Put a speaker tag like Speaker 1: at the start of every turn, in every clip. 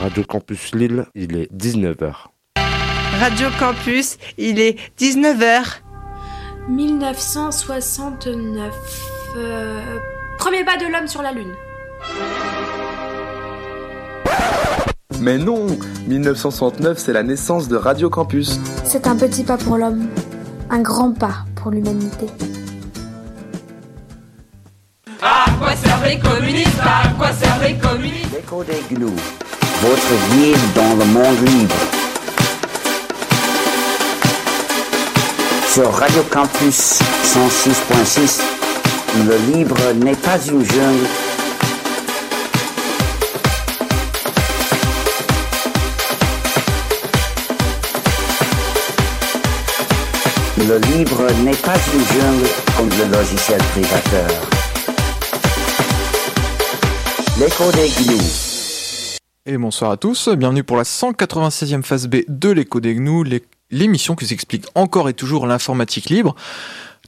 Speaker 1: Radio Campus Lille, il est 19h.
Speaker 2: Radio Campus, il est 19h.
Speaker 3: 1969. Euh, premier pas de l'homme sur la Lune.
Speaker 4: Mais non 1969, c'est la naissance de Radio Campus.
Speaker 3: C'est un petit pas pour l'homme, un grand pas pour l'humanité.
Speaker 5: À quoi servent les communistes? À quoi servent les communistes?
Speaker 6: L'écho des gnous, votre guide dans le monde libre. Sur Radio Campus 106.6, le libre n'est pas une jungle. Le libre n'est pas une jungle comme le logiciel privateur. L'écho des.
Speaker 7: Et bonsoir à tous, bienvenue pour la 196e phase B de l'écho des gnous, l'é- l'émission qui s'explique encore et toujours l'informatique libre.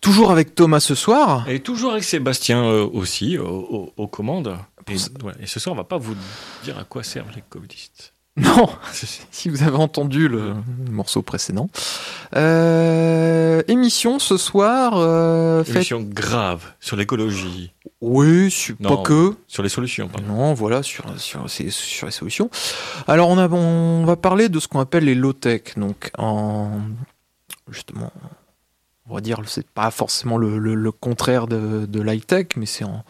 Speaker 7: Toujours avec Thomas ce soir.
Speaker 8: Et toujours avec Sébastien euh, aussi, euh, aux, aux commandes. Et, ouais, ce soir, on va pas vous dire à quoi servent les communistes.
Speaker 7: Non, si vous avez entendu le morceau précédent. Euh, émission ce soir. Euh,
Speaker 8: Émission grave sur l'écologie,
Speaker 7: Oui, su- pas que.
Speaker 8: sur les solutions. pardon.
Speaker 7: Non, voilà, sur, sur, sur les solutions. Alors, on, a, on va parler de ce qu'on appelle les low-tech. Donc, en. Justement, on va dire, c'est pas forcément le, le- le contraire de, de l'high-tech, mais c'est en.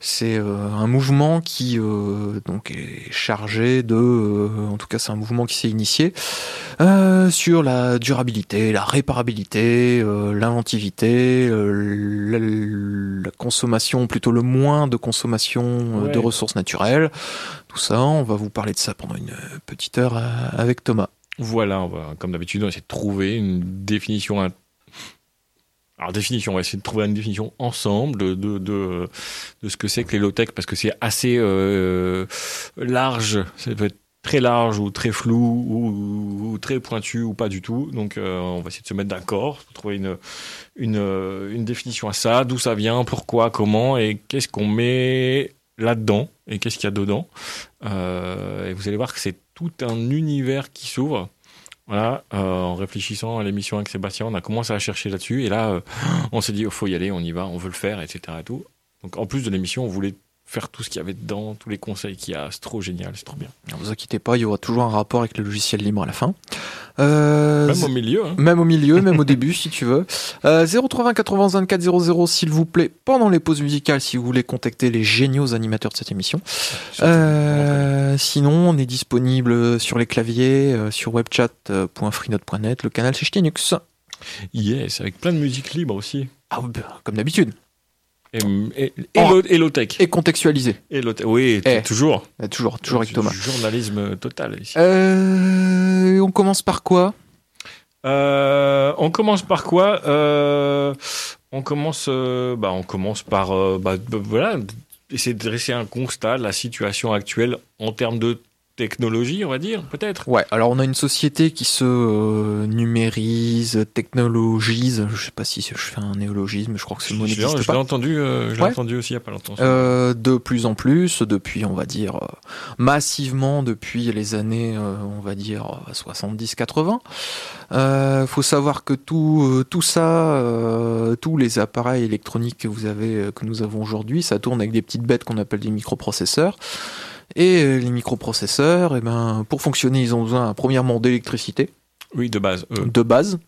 Speaker 7: C'est euh, un mouvement qui euh, donc est chargé de, euh, en tout cas c'est un mouvement qui s'est initié sur la durabilité, la réparabilité, l'inventivité, la, la consommation, plutôt le moins de consommation de ressources naturelles. Tout ça, on va vous parler de ça pendant une petite heure avec Thomas.
Speaker 8: Voilà, on va, comme d'habitude, on va essayer de trouver une définition. Alors, définition, on va essayer de trouver une définition ensemble de, de, de, de ce que c'est que les low-tech, parce que c'est assez euh, large. Ça peut être très large ou très flou ou, ou très pointu ou pas du tout. Donc, euh, on va essayer de se mettre d'accord, trouver une, une, une définition à ça, d'où ça vient, pourquoi, comment et qu'est-ce qu'on met là-dedans et qu'est-ce qu'il y a dedans. Euh, et vous allez voir que c'est tout un univers qui s'ouvre. Voilà, euh, en réfléchissant à l'émission avec Sébastien, on a commencé à chercher là-dessus et là, euh, on s'est dit, il faut y aller, on y va, on veut le faire, etc. Et tout. Donc, en plus de l'émission, on voulait faire tout ce qu'il y avait dedans, tous les conseils qu'il y a. C'est trop génial, c'est trop bien.
Speaker 7: Ne vous inquiétez pas, il y aura toujours un rapport avec le logiciel libre à la fin. Euh,
Speaker 8: Même au milieu. Hein.
Speaker 7: Même au milieu, même au début, si tu veux. Euh, 080 80 24 00, s'il vous plaît, pendant les pauses musicales, si vous voulez contacter les géniaux animateurs de cette émission. Euh, sinon, on est disponible sur les claviers, euh, sur webchat.freenote.net, le canal c'est Linux.
Speaker 8: Yes, avec plein de musique libre aussi.
Speaker 7: Ah, bah, comme d'habitude.
Speaker 8: Et, et, et,
Speaker 7: Oh.
Speaker 8: lo- et low-tech.
Speaker 7: Et contextualisé.
Speaker 8: Et. Oui,
Speaker 7: Eh.
Speaker 8: toujours.
Speaker 7: Euh, Toujours, toujours avec
Speaker 8: Du
Speaker 7: Thomas.
Speaker 8: Journalisme total ici.
Speaker 7: Euh, on commence par quoi?
Speaker 8: Euh, on commence par quoi? Euh, On commence, euh, bah, on commence par, euh, bah, bah, voilà, essayer de dresser un constat de la situation actuelle en termes de technologie, on va dire, peut-être.
Speaker 7: Ouais, alors on a une société qui se euh, numérise, technologise, je sais pas si je fais un néologisme, je crois que ce mot n'existe
Speaker 8: je l'ai
Speaker 7: pas.
Speaker 8: entendu, euh, je
Speaker 7: Ouais.
Speaker 8: entendu aussi il y a pas longtemps.
Speaker 7: Euh, de plus en plus, depuis, on va dire, euh, massivement depuis les années, euh, on va dire, 70-80. Euh, faut savoir que tout, euh, tout ça, euh, tous les appareils électroniques que vous avez, que nous avons aujourd'hui, ça tourne avec des petites bêtes qu'on appelle des microprocesseurs. Et euh, les microprocesseurs, eh ben, pour fonctionner, ils ont besoin, premièrement, d'électricité
Speaker 8: oui, de base. euh,
Speaker 7: de base.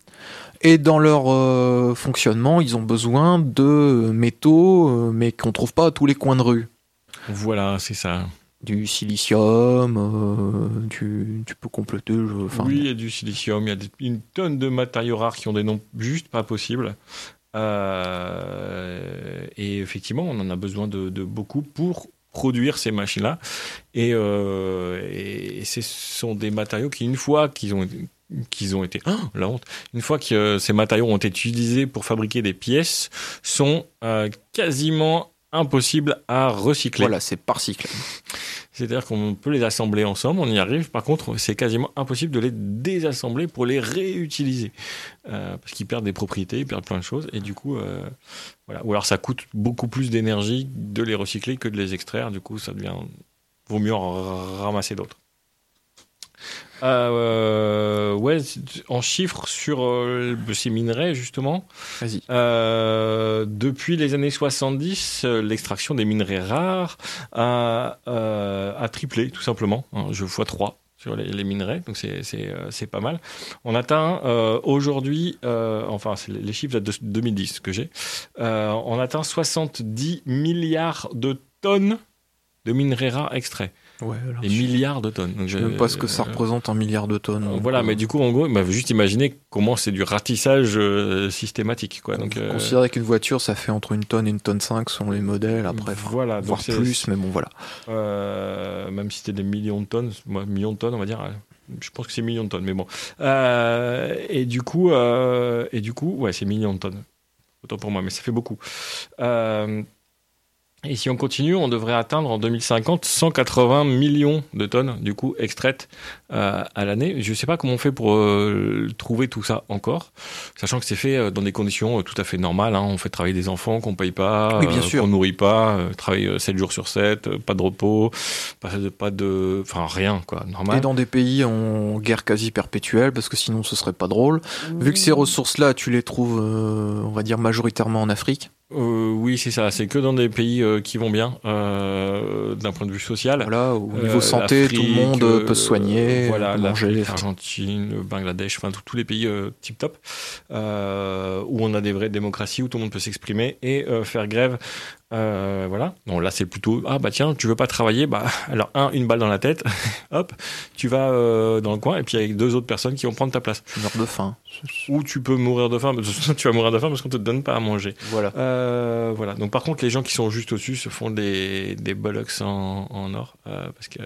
Speaker 7: Et dans leur euh, fonctionnement, ils ont besoin de métaux, mais qu'on trouve pas à tous les coins de rue.
Speaker 8: voilà, c'est ça.
Speaker 7: Du silicium, euh, tu, tu peux compléter. je-
Speaker 8: oui, il y a du silicium, il y a des- une tonne de matériaux rares qui ont des noms juste pas possibles. Euh, et effectivement, on en a besoin de, de beaucoup pour produire ces machines-là. Et, euh, et ce sont des matériaux qui, une fois qu'ils ont qu'ils ont été, Ah, la honte, une fois que euh, ces matériaux ont été utilisés pour fabriquer des pièces, sont euh, quasiment impossibles à recycler.
Speaker 7: Voilà, c'est par cycle.
Speaker 8: C'est-à-dire qu'on peut les assembler ensemble, on y arrive. Par contre, c'est quasiment impossible de les désassembler pour les réutiliser. Euh, parce qu'ils perdent des propriétés, ils perdent plein de choses. Et du coup, euh, voilà. Ou alors ça coûte beaucoup plus d'énergie de les recycler que de les extraire. Du coup, ça devient vaut mieux en ramasser d'autres. Euh, ouais, en chiffres sur euh, ces minerais, justement.
Speaker 7: Vas-y.
Speaker 8: Euh, depuis les années 70, euh, l'extraction des minerais rares a, a triplé, tout simplement. hein, je fois 3 sur les, les minerais, donc c'est pas mal. On atteint euh, aujourd'hui, euh, enfin c'est les les chiffres datent de 2010 que j'ai, euh, on atteint 70 milliards de tonnes de minerais rares extraits.
Speaker 7: Ouais, alors,
Speaker 8: Des
Speaker 7: je-
Speaker 8: milliards de tonnes. Donc,
Speaker 7: Je sais même pas ce que ça
Speaker 8: euh,
Speaker 7: représente un milliard de tonnes. donc,
Speaker 8: voilà,
Speaker 7: euh,
Speaker 8: mais du coup, en gros, bah, juste imaginer comment c'est du ratissage euh, systématique, quoi. Donc, euh,
Speaker 7: Considérer qu'une voiture, ça fait entre une tonne et une tonne 5 selon les modèles, après,
Speaker 8: voilà,
Speaker 7: voire plus, mais bon, voilà.
Speaker 8: euh, même si c'était des millions de tonnes, moi, millions de tonnes, on va dire. euh, Je pense que c'est millions de tonnes, mais bon. Euh, et du coup, euh, et du coup, ouais, c'est millions de tonnes. Autant pour moi, mais ça fait beaucoup. Euh, et si on continue, on devrait atteindre en 2050 180 millions de tonnes, du coup, extraites euh, à l'année. Je ne sais pas comment on fait pour euh, trouver tout ça encore, sachant que c'est fait euh, dans des conditions euh, tout à fait normales. hein. On fait travailler des enfants qu'on paye pas,
Speaker 7: Oui, bien
Speaker 8: euh,
Speaker 7: sûr.
Speaker 8: qu'on nourrit pas, euh, travailler euh, 7 jours sur 7, euh, pas de repos, pas de, pas de, enfin rien quoi, normal.
Speaker 7: Et dans des pays en guerre quasi perpétuelle, parce que sinon ce serait pas drôle. Vu que ces ressources-là, tu les trouves, euh, on va dire, majoritairement en Afrique.
Speaker 8: Euh, oui, c'est ça. C'est que dans des pays euh, qui vont bien euh, d'un point de vue social.
Speaker 7: Voilà, au
Speaker 8: Euh,
Speaker 7: niveau santé, tout le monde peut se soigner,
Speaker 8: voilà,
Speaker 7: manger.
Speaker 8: l'Argentine, le Bangladesh, enfin tous- les pays euh, tip top euh, où on a des vraies démocraties où tout le monde peut s'exprimer et euh, faire grève. Euh, voilà. Bon là c'est plutôt ah bah tiens tu veux pas travailler? Bah alors un une balle dans la tête hop tu vas euh, dans le coin et puis avec deux autres personnes qui vont prendre ta place
Speaker 7: Tu meurs de faim.
Speaker 8: ou tu peux mourir de faim tu vas mourir de faim parce qu'on te donne pas à manger
Speaker 7: Voilà.
Speaker 8: euh, voilà. Donc par contre, les gens qui sont juste au-dessus se font des, des bollocks en, en or euh, parce que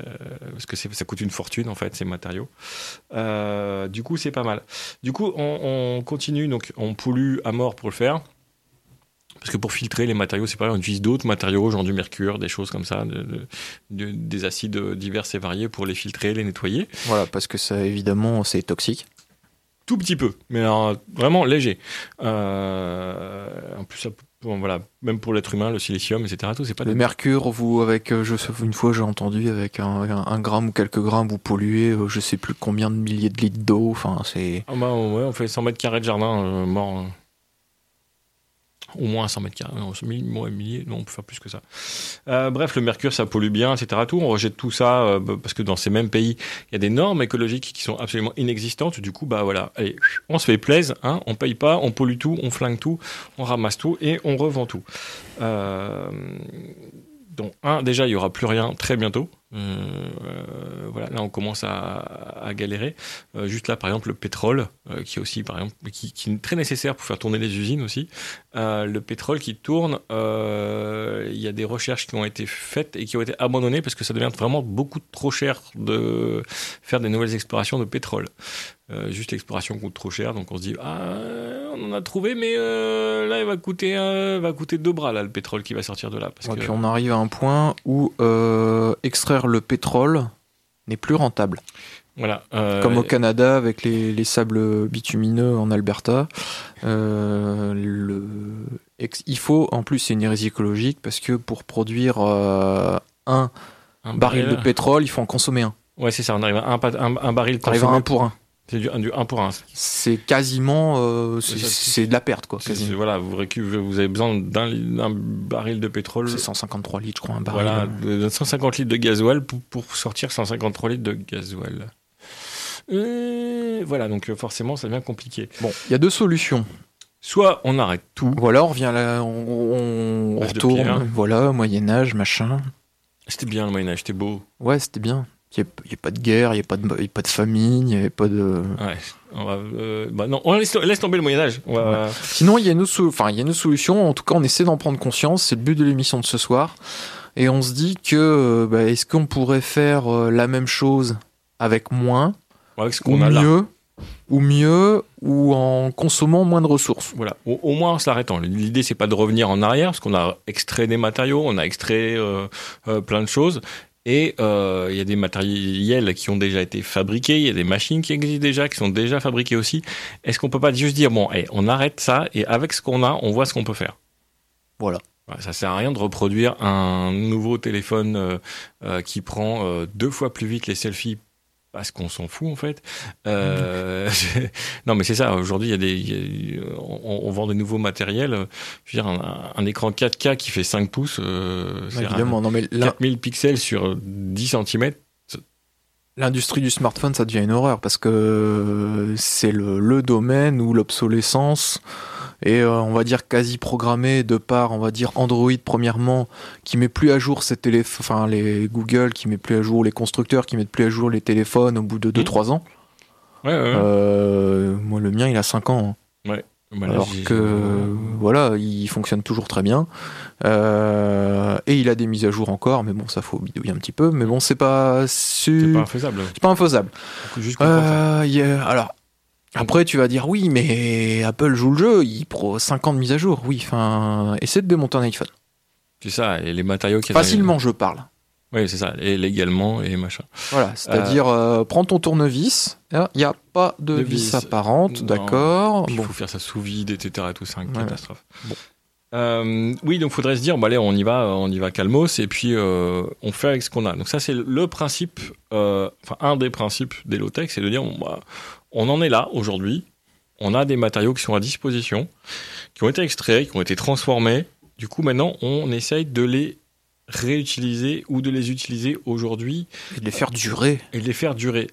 Speaker 8: parce que c'est- ça coûte une fortune en fait ces matériaux. Euh, du coup, c'est pas mal. Du coup, on, on continue donc on pollue à mort pour le faire. Parce que pour filtrer les matériaux, c'est pareil, on utilise d'autres matériaux, genre du mercure, des choses comme ça, de- de- de- des acides divers et variés pour les filtrer, les nettoyer.
Speaker 7: Voilà, parce que ça, évidemment, c'est toxique.
Speaker 8: Tout petit peu, mais alors, vraiment léger. Euh, en plus, ça, bon, voilà, même pour l'être humain, le silicium, etc. Tout, c'est pas
Speaker 7: Le mercure, vous, avec, euh, je sais, une fois j'ai entendu, avec un, un- un gramme ou quelques grammes, vous polluez, euh, je sais plus combien de milliers de litres d'eau. Enfin, c'est.
Speaker 8: Ah bah ouais, on fait 100 mètres carrés de jardin euh, mort. Au moins 100 mètres carrés, non, 1000, ouais, milliers, non, on peut faire plus que ça. Euh, bref, le mercure, ça pollue bien, etc. Tout, on rejette tout ça euh, bah, parce que dans ces mêmes pays, il y a des normes écologiques qui sont absolument inexistantes. Du coup, bah voilà, allez, on se fait plaisir, hein, on paye pas, on pollue tout, on flingue tout, on ramasse tout et on revend tout. Euh, donc, un, déjà, il y aura plus rien très bientôt. Euh, euh, voilà, là, on commence à, à galérer. Euh, juste là, par exemple, le pétrole, euh, qui est aussi, par exemple, qui, qui est très nécessaire pour faire tourner les usines aussi. Le pétrole qui tourne, il y a des recherches qui ont été faites et qui ont été abandonnées parce que ça devient vraiment beaucoup trop cher de faire des nouvelles explorations de pétrole. Euh, juste l'exploration coûte trop cher, donc on se dit ah on en a trouvé, mais euh, là il va coûter euh, va coûter deux bras là le pétrole qui va sortir de là. Parce que-
Speaker 7: puis on arrive à un point où euh, extraire le pétrole n'est plus rentable.
Speaker 8: voilà.
Speaker 7: Comme au Canada avec les, les sables bitumineux en Alberta. Le, il faut, en plus c'est une hérésie écologique, parce que pour produire un
Speaker 8: un
Speaker 7: baril de pétrole, il faut en consommer un.
Speaker 8: Ouais, c'est ça, on arrive à un, un, un baril
Speaker 7: Tu arrives à un pour un.
Speaker 8: C'est du, un- du 1 pour 1.
Speaker 7: C'est quasiment... euh, c'est de la perte, quoi.
Speaker 8: Voilà, vous, avez besoin d'un baril de pétrole.
Speaker 7: C'est 153 litres, je crois, un baril.
Speaker 8: Voilà, de 150 litres de gasoil pour, pour sortir 153 litres de gasoil. Voilà, donc euh, forcément, ça devient compliqué.
Speaker 7: Bon, il y a deux solutions.
Speaker 8: Soit on arrête tout.
Speaker 7: Voilà, on revient là, on, retourne.
Speaker 8: pierre.
Speaker 7: Voilà, Moyen-Âge, machin.
Speaker 8: C'était bien le Moyen-Âge, c'était beau.
Speaker 7: Ouais, c'était bien. Il n'y a, pas de guerre, il n'y a, pas de- il y a pas de famine, il n'y avait pas de...
Speaker 8: Ouais. On va, euh, bah non, on laisse, laisse tomber le Moyen-Âge.
Speaker 7: Sinon, il y, a une enfin, il y a une autre solution. En tout cas, on essaie d'en prendre conscience. C'est le but de l'émission de ce soir. Et on se dit que euh, bah, est-ce qu'on pourrait faire euh, la même chose avec moins,
Speaker 8: avec ce
Speaker 7: ou
Speaker 8: qu'on a là.
Speaker 7: mieux, ou mieux, ou en consommant moins de ressources?
Speaker 8: Voilà, au, au moins en s'arrêtant. L'idée, c'est pas de revenir en arrière, parce qu'on a extrait des matériaux, on a extrait euh, euh, plein de choses. Et euh, il y a des matériels qui ont déjà été fabriqués, il y a des machines qui existent déjà, qui sont déjà fabriquées aussi. Est-ce qu'on peut pas juste dire, bon, eh, on arrête ça, et avec ce qu'on a, on voit ce qu'on peut faire?
Speaker 7: Voilà.
Speaker 8: Voilà, ça sert à rien de reproduire un nouveau téléphone euh, euh, qui prend euh, deux fois plus vite les selfies parce qu'on s'en fout en fait. Euh, non mais c'est ça. Aujourd'hui, il y a des, il y a- on, on vend des nouveaux matériels. Je veux dire, un, un écran 4K qui fait 5 pouces, euh, c'est
Speaker 7: Évidemment, non mais
Speaker 8: un-
Speaker 7: là,
Speaker 8: 4000 pixels sur 10 cm.
Speaker 7: l'industrie du smartphone, ça devient une horreur parce que c'est le, le domaine où l'obsolescence est, euh, on va dire, quasi programmée de par, on va dire, Android premièrement, qui met plus à jour ses téléphones, enfin les Google qui met plus à jour, les constructeurs qui mettent plus à jour les téléphones au bout de 2-3 ans.
Speaker 8: Ouais, ouais, ouais.
Speaker 7: Euh, moi, le mien, il a 5 ans. hein.
Speaker 8: Bah là,
Speaker 7: alors que voilà, il fonctionne toujours très bien. Euh, et il a des mises à jour encore, mais bon, ça faut bidouiller un petit peu. Mais bon, c'est pas
Speaker 8: c'est
Speaker 7: su-
Speaker 8: pas infaisable.
Speaker 7: c'est pas infaisable.
Speaker 8: Juste.
Speaker 7: Euh, alors, après, tu vas dire oui, mais Apple joue le jeu, il prend 5 ans de mise à jour. Oui, enfin, essaie de démonter un iPhone.
Speaker 8: C'est ça. Et les matériaux qui
Speaker 7: Facilement, je parle.
Speaker 8: Oui, c'est ça. Et légalement et machin.
Speaker 7: Voilà, c'est-à-dire, euh, prends ton tournevis, il n'y a pas de,
Speaker 8: De
Speaker 7: vis
Speaker 8: vis.
Speaker 7: apparente, d'accord.
Speaker 8: Il
Speaker 7: Bon,
Speaker 8: faut faire ça sous vide, etc. Et tout, c'est une catastrophe.
Speaker 7: Bon.
Speaker 8: Euh, oui, donc faudrait se dire, bon allez, on y va, on y va calmos, et puis euh, on fait avec ce qu'on a. Donc ça, c'est le principe, euh, enfin un des principes des low-tech, c'est de dire, on, bah, on en est là aujourd'hui, on a des matériaux qui sont à disposition, qui ont été extraits, qui ont été transformés. Du coup, maintenant, on essaye de les réutiliser ou de les utiliser aujourd'hui
Speaker 7: et de les faire durer.
Speaker 8: et de les faire durer.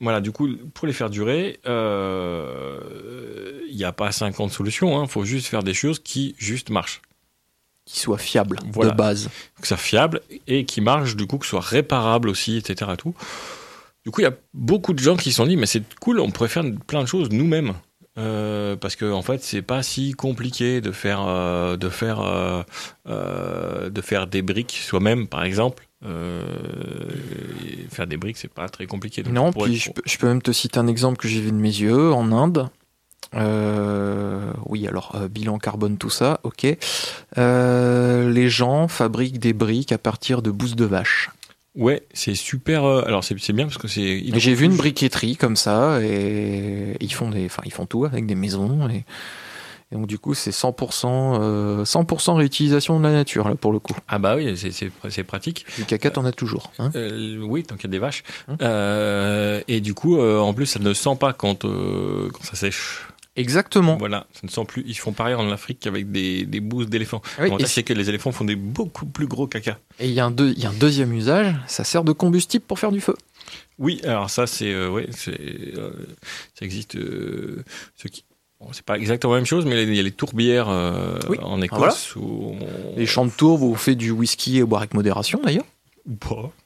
Speaker 8: Voilà, du coup, pour les faire durer, euh, il n'y a pas 50 solutions, il faut juste faire des choses qui juste marchent.
Speaker 7: Qui soit fiable
Speaker 8: Voilà.
Speaker 7: de base.
Speaker 8: Que ça soit fiable et qui marche, du coup, que ce soit réparable aussi, etc. et Tout. Du coup, il y a beaucoup de gens qui se sont dit, mais c'est cool, on pourrait faire plein de choses nous-mêmes. Euh, parce que en fait, c'est pas si compliqué de faire, euh, de faire, euh, de faire des briques soi-même, par exemple. Faire des briques, c'est pas très compliqué. Donc,
Speaker 7: Non, puis je, peux- je peux même te citer un exemple que j'ai vu de mes yeux en Inde. Oui, alors bilan carbone, tout ça, ok. Les gens fabriquent des briques à partir de bousses de vache.
Speaker 8: Ouais, c'est super. euh, alors c'est bien parce que c'est.
Speaker 7: J'ai vu une briqueterie comme ça et ils font des, enfin ils font tout avec des maisons et, et donc du coup c'est 100% euh, 100% réutilisation de la nature là pour le coup.
Speaker 8: Ah bah oui, c'est- pratique.
Speaker 7: Du caca t'en as toujours. Hein
Speaker 8: Euh, oui, tant qu'il y a des vaches. Euh, et du coup, euh, en plus, ça ne sent pas quand, euh, quand ça sèche.
Speaker 7: Exactement.
Speaker 8: Voilà, ça ne sent plus. Ils font pareil en Afrique qu'avec des, des bouses d'éléphants.
Speaker 7: Oui,
Speaker 8: L'avantage, c'est que les éléphants font des beaucoup plus gros caca.
Speaker 7: Et il y, a un deux- il y a un deuxième usage, ça sert de combustible pour faire du feu.
Speaker 8: Oui, alors ça, c'est. euh, ouais, c'est, euh, ça existe. euh, ceux qui. Bon, c'est pas exactement la même chose, mais il y a les tourbières euh,
Speaker 7: Oui.
Speaker 8: en Écosse.
Speaker 7: voilà.
Speaker 8: où on-
Speaker 7: Les champs de tourbe où on fait du whisky et boire avec modération d'ailleurs.
Speaker 8: Ou pas. Mais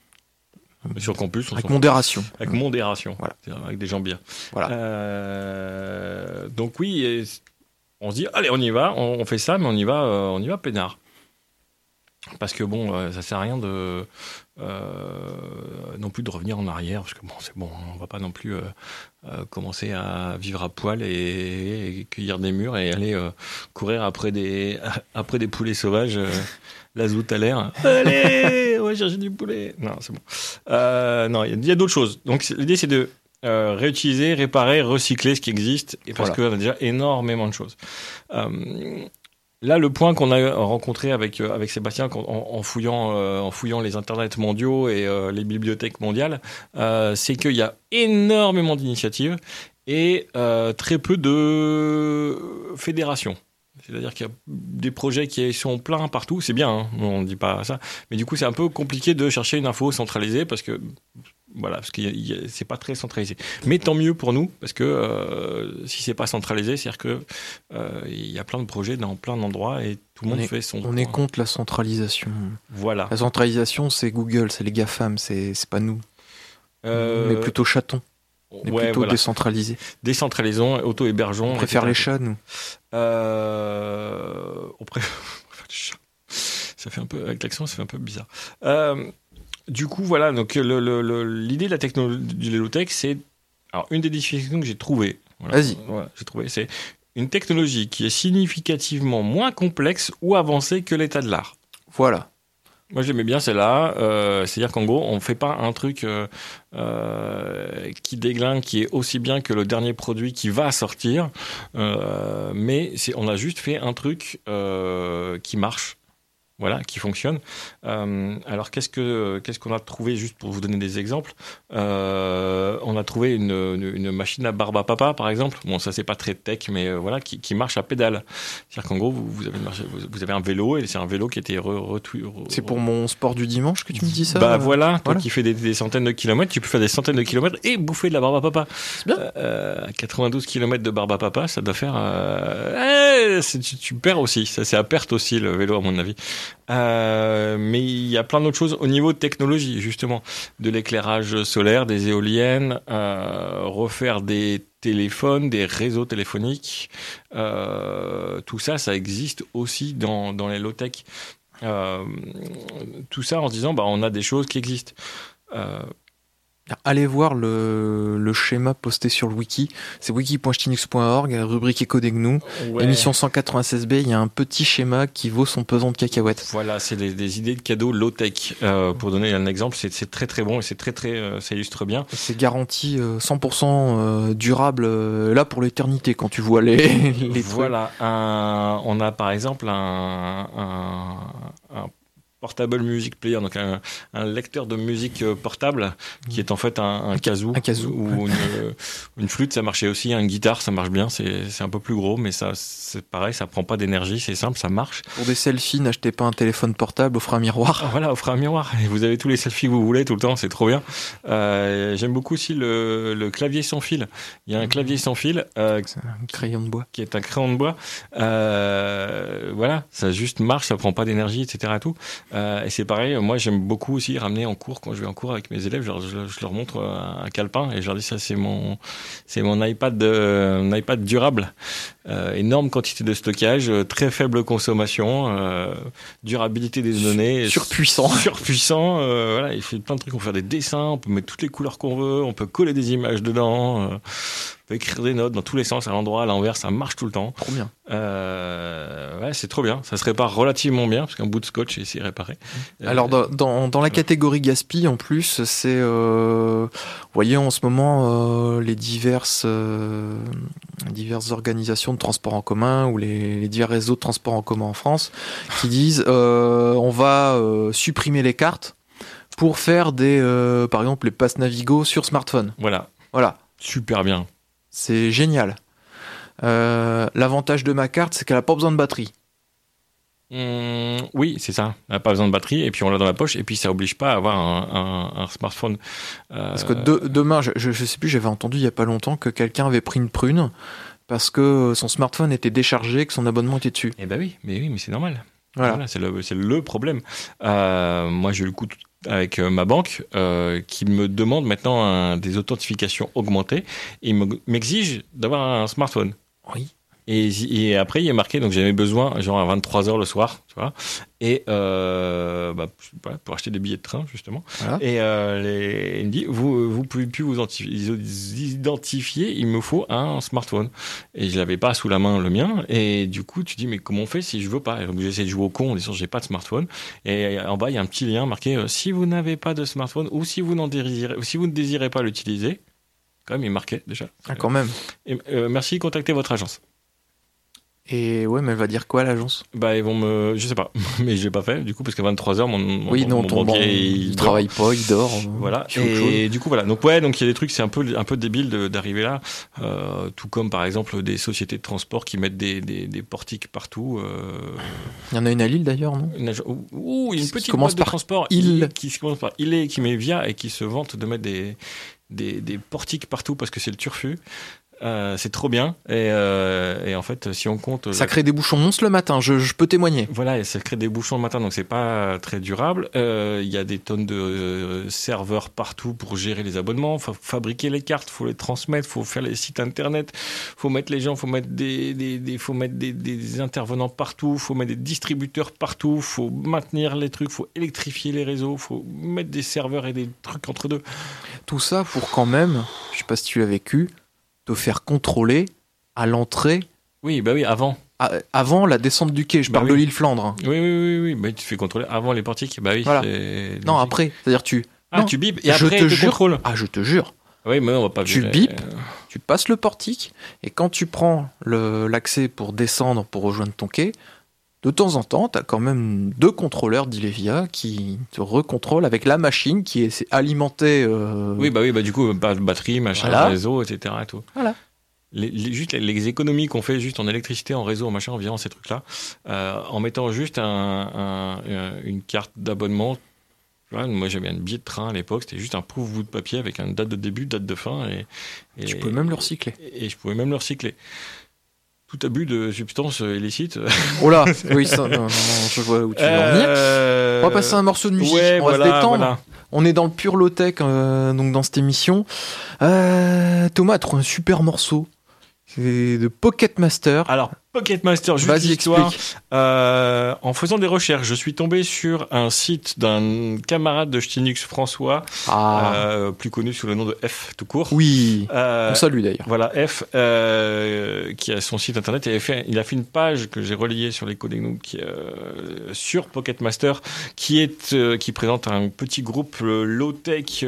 Speaker 8: Sur campus, on
Speaker 7: Avec modération.
Speaker 8: Avec modération.
Speaker 7: Voilà.
Speaker 8: Avec des gens bien.
Speaker 7: Voilà.
Speaker 8: Euh, donc oui, et on se dit, allez, on y va, on, on fait ça, mais on y va, euh, on y va peinard. Parce que bon, euh, ça sert à rien de euh, non plus de revenir en arrière, parce que bon, c'est bon, on va pas non plus euh, euh, commencer à vivre à poil et, et cueillir des murs et aller euh, courir après des après des poulets sauvages. la zoute à l'air. Allez, chercher du poulet. Non, c'est bon. Euh, non, il y a- d'autres choses. Donc l'idée c'est de euh, réutiliser, réparer, recycler ce qui existe, et parce
Speaker 7: Voilà.
Speaker 8: qu'on a déjà énormément de choses. Euh, là, le point qu'on a rencontré avec euh, avec Sébastien en, en fouillant en fouillant les internets mondiaux et les bibliothèques mondiales, c'est qu'il y a énormément d'initiatives et très peu de fédérations. C'est-à-dire qu'il y a des projets qui sont pleins partout, c'est bien, hein, on ne dit pas ça, mais du coup c'est un peu compliqué de chercher une info centralisée parce que voilà, parce que c'est pas très centralisé. Mais tant mieux pour nous parce que euh, si c'est pas centralisé, c'est-à-dire que euh, y a plein de projets dans plein d'endroits et tout le
Speaker 7: On
Speaker 8: monde
Speaker 7: est-
Speaker 8: fait son.
Speaker 7: On est contre la centralisation.
Speaker 8: Voilà.
Speaker 7: La centralisation, c'est Google, c'est les GAFAM, c'est pas nous.
Speaker 8: Euh,
Speaker 7: On est plutôt chatons, on est
Speaker 8: ouais,
Speaker 7: plutôt
Speaker 8: voilà.
Speaker 7: décentralisés.
Speaker 8: Décentralisons, auto-hébergeons.
Speaker 7: On préfère
Speaker 8: etc.
Speaker 7: les chats, nous.
Speaker 8: Euh, on préfère les chats. Ça fait un peu, avec l'accent, ça fait un peu bizarre. Euh, du coup, voilà, donc le- le- le- l'idée de la technologie du low-tech, c'est. Alors, une des définitions que j'ai trouvées. voilà,
Speaker 7: Vas-y.
Speaker 8: voilà, j'ai trouvé, c'est une technologie qui est significativement moins complexe ou avancée que l'état de l'art.
Speaker 7: Voilà.
Speaker 8: Moi j'aimais bien celle-là. Euh, C'est-à-dire qu'en gros, on fait pas un truc euh, euh, qui déglingue, qui est aussi bien que le dernier produit qui va sortir, euh, mais on a juste fait un truc qui marche. Voilà, qui fonctionne. Euh, alors qu'est-ce que qu'est-ce qu'on a trouvé juste pour vous donner des exemples Euh, On a trouvé une, une, une machine à barbe à papa par exemple. Bon ça c'est pas très tech mais euh, voilà qui, qui marche à pédale. C'est-à-dire qu'en gros vous, vous avez une marche- vous, vous avez un vélo et c'est un vélo qui re, retwi- re-
Speaker 7: C'est pour mon sport du dimanche que tu me dis ça
Speaker 8: bah
Speaker 7: euh
Speaker 8: voilà, toi
Speaker 7: voilà.
Speaker 8: qui fais des, des centaines de kilomètres, tu peux faire des centaines de kilomètres et bouffer de la barbe à papa.
Speaker 7: C'est bien.
Speaker 8: Euh, 92 kilomètres de barbe à papa, ça doit faire. Euh, eh, tu, tu perds aussi, ça c'est à perte aussi le vélo à mon avis. Euh, mais il y a plein d'autres choses au niveau de technologie justement, de l'éclairage solaire, des éoliennes, euh, refaire des téléphones, des réseaux téléphoniques, euh, tout ça, ça existe aussi dans, les low-tech. Tout ça en se disant, bah, on a des choses qui existent.
Speaker 7: Allez voir le, le schéma posté sur le wiki. C'est wiki.chtinux.org, rubrique éco des gnous. Émission 196B, il y a un petit schéma qui vaut son pesant de cacahuètes.
Speaker 8: Voilà, c'est des, des idées de cadeaux low-tech. Euh, pour donner un exemple, c'est très très bon et c'est très très, euh, ça illustre bien.
Speaker 7: C'est garanti euh, 100% euh, durable euh, là pour l'éternité quand tu vois les, les trucs.
Speaker 8: voilà, un- on a par exemple un, un, un portable music player, donc un, un lecteur de musique euh, portable qui est en fait un, un kazoo,
Speaker 7: un kazoo,
Speaker 8: ou une, euh, une flûte, ça marchait aussi, une guitare, ça marche bien, c'est un peu plus gros, mais ça c'est pareil, ça prend pas d'énergie, c'est simple, ça marche.
Speaker 7: Pour des selfies, n'achetez pas un téléphone portable, offrez un miroir.
Speaker 8: Ah, voilà, offrez un miroir. Et vous avez tous les selfies que vous voulez tout le temps, c'est trop bien. Euh, J'aime beaucoup aussi le, le clavier sans fil. Il y a un clavier sans fil euh,
Speaker 7: un crayon de bois.
Speaker 8: qui est un crayon de bois. Euh, voilà, ça juste marche, ça prend pas d'énergie, etc. tout. Euh, et c'est pareil, moi j'aime beaucoup aussi ramener en cours quand je vais en cours avec mes élèves, je leur, je, je leur montre un calepin et je leur dis ça c'est mon c'est mon iPad euh, mon iPad durable, Euh, énorme quantité de stockage, euh, très faible consommation, euh, durabilité des données,
Speaker 7: Surpuissant.
Speaker 8: surpuissant. euh, voilà, il fait plein de trucs. On peut faire des dessins, on peut mettre toutes les couleurs qu'on veut, on peut coller des images dedans, euh, peut écrire des notes dans tous les sens, à l'endroit, à l'envers, ça marche tout le temps.
Speaker 7: Trop bien.
Speaker 8: Euh, ouais, c'est trop bien. Ça se répare relativement bien parce qu'un bout de scotch et c'est réparé. Euh,
Speaker 7: Alors dans, dans, dans la catégorie gaspi en plus, c'est euh, vous voyez en ce moment les diverses diverses organisations de transport en commun ou les, les divers réseaux de transport en commun en France qui disent on va supprimer les cartes pour faire des par exemple les passes Navigo sur smartphone.
Speaker 8: voilà,
Speaker 7: Voilà,
Speaker 8: super bien.
Speaker 7: C'est génial. Euh, L'avantage de ma carte, c'est qu'elle a pas besoin de batterie.
Speaker 8: Hum, oui, c'est ça. On n'a pas besoin de batterie et puis on l'a dans la poche et puis ça oblige pas à avoir un, un- un smartphone. Euh,
Speaker 7: Parce que de- demain, je, je, je sais plus, j'avais entendu il y a pas longtemps que quelqu'un avait pris une prune parce que son smartphone était déchargé, que son abonnement était dessus.
Speaker 8: Eh ben oui, mais oui, mais c'est normal.
Speaker 7: Voilà.
Speaker 8: Voilà, c'est le, problème. Euh, moi, j'ai eu le coup avec euh, ma banque euh, qui me demande maintenant des authentifications augmentées et m'exige d'avoir un smartphone.
Speaker 7: Oui.
Speaker 8: Et, et après, il est marqué, donc j'avais besoin, genre à 23h le soir, tu vois, et euh, bah, pour acheter des billets de train, justement.
Speaker 7: Voilà.
Speaker 8: Et euh, les, il me dit, vous vous pouvez plus vous identifier, il me faut un smartphone. Et je l'avais pas sous la main le mien. Et du coup, tu dis, mais comment on fait si je veux pas? J'essaie de jouer au con en disant, j'ai pas de smartphone. Et en bas, il y a un petit lien marqué, euh, si vous n'avez pas de smartphone ou si vous désirez, si vous ne désirez pas l'utiliser, quand même, il marquait déjà.
Speaker 7: Ah, quand même.
Speaker 8: Et, euh, merci, contactez votre agence.
Speaker 7: Et ouais, mais elle va dire quoi l'agence?
Speaker 8: Bah, ils vont me. Je sais pas, mais je l'ai pas fait, du coup, parce qu'à 23h, mon, mon,
Speaker 7: Oui, non,
Speaker 8: mon
Speaker 7: ton
Speaker 8: banquier,
Speaker 7: ban-
Speaker 8: il
Speaker 7: il travaille pas, il dort. euh,
Speaker 8: Voilà. Et du coup, voilà. Donc, ouais, donc il y a des trucs, c'est un peu, un peu débile d'arriver là. Euh, tout comme, par exemple, des sociétés de transport qui mettent des, des, des portiques partout. Euh,
Speaker 7: Il y en a une à Lille d'ailleurs, non?
Speaker 8: Une, ouh, une petite boîte de
Speaker 7: par
Speaker 8: transport.
Speaker 7: il.
Speaker 8: Qui commence par il est, qui met via et qui se vante de mettre des, des, des portiques partout parce que c'est le turfu. Euh, c'est trop bien. Et, euh, et en fait, si on compte.
Speaker 7: Ça crée des bouchons monstres le matin, je, je peux témoigner.
Speaker 8: Voilà, et ça crée des bouchons le matin, donc c'est pas très durable. Euh, Il y a des tonnes de serveurs partout pour gérer les abonnements, faut fabriquer les cartes, faut les transmettre, faut faire les sites internet, faut mettre les gens, faut mettre des, des, des- faut mettre des, des intervenants partout, faut mettre des distributeurs partout, faut maintenir les trucs, faut électrifier les réseaux, faut mettre des serveurs et des trucs entre deux.
Speaker 7: Tout ça pour quand même, je sais pas si tu l'as vécu, te faire contrôler à l'entrée
Speaker 8: Oui, bah oui, avant.
Speaker 7: a- avant la descente du quai. Je
Speaker 8: Bah
Speaker 7: parle
Speaker 8: oui.
Speaker 7: de l'île Flandre. hein.
Speaker 8: Oui, oui, oui, oui. Mais tu te fais contrôler avant les portiques. Bah oui.
Speaker 7: Voilà.
Speaker 8: c'est
Speaker 7: Non, après. C'est-à-dire tu.
Speaker 8: Ah,
Speaker 7: non.
Speaker 8: tu bipes et
Speaker 7: je
Speaker 8: après
Speaker 7: te
Speaker 8: te
Speaker 7: jure.
Speaker 8: contrôle.
Speaker 7: Ah, je te jure.
Speaker 8: Oui, mais on va pas
Speaker 7: Tu
Speaker 8: virer.
Speaker 7: bipes. Tu passes le portique et quand tu prends l'accès pour descendre pour rejoindre ton quai, de temps en temps, tu as quand même deux contrôleurs d'Ilevia qui te recontrôlent avec la machine qui est alimentée. euh,
Speaker 8: Oui, bah oui, bah du coup, ba- batterie, machin,
Speaker 7: Voilà.
Speaker 8: réseau, etc. Et tout.
Speaker 7: Voilà.
Speaker 8: Les, les- juste les, économies qu'on fait juste en électricité, en réseau, en machin, en virant ces trucs-là, euh, en mettant juste un, un- un- une carte d'abonnement. Moi, j'avais un billet de train à l'époque, c'était juste un pauvre bout de papier avec une date de début, date de fin, et, et
Speaker 7: Tu peux même le recycler.
Speaker 8: et je pouvais même le recycler. Tout abus de substances euh, illicites.
Speaker 7: Oh là Oui, ça, non, non, je vois où tu veux en venir.
Speaker 8: Euh,
Speaker 7: On va passer un morceau de musique.
Speaker 8: Ouais,
Speaker 7: on va se détendre.
Speaker 8: voilà.
Speaker 7: On est dans le pur low-tech euh, donc dans cette émission. Euh, Thomas a trouvé un super morceau. C'est de Pocket Master.
Speaker 8: Alors, Pocket Master, juste l'histoire. Euh, en faisant des recherches, je suis tombé sur un site d'un camarade de Ch'tinux, François,
Speaker 7: Ah,
Speaker 8: euh, plus connu sous le nom de F tout court.
Speaker 7: oui.
Speaker 8: Euh,
Speaker 7: On salue d'ailleurs.
Speaker 8: voilà, F, euh, qui a son site internet, il, avait fait, il a fait une page que j'ai relayée sur les qui, euh, sur Pocket Master, qui, est, qui présente un petit groupe low-tech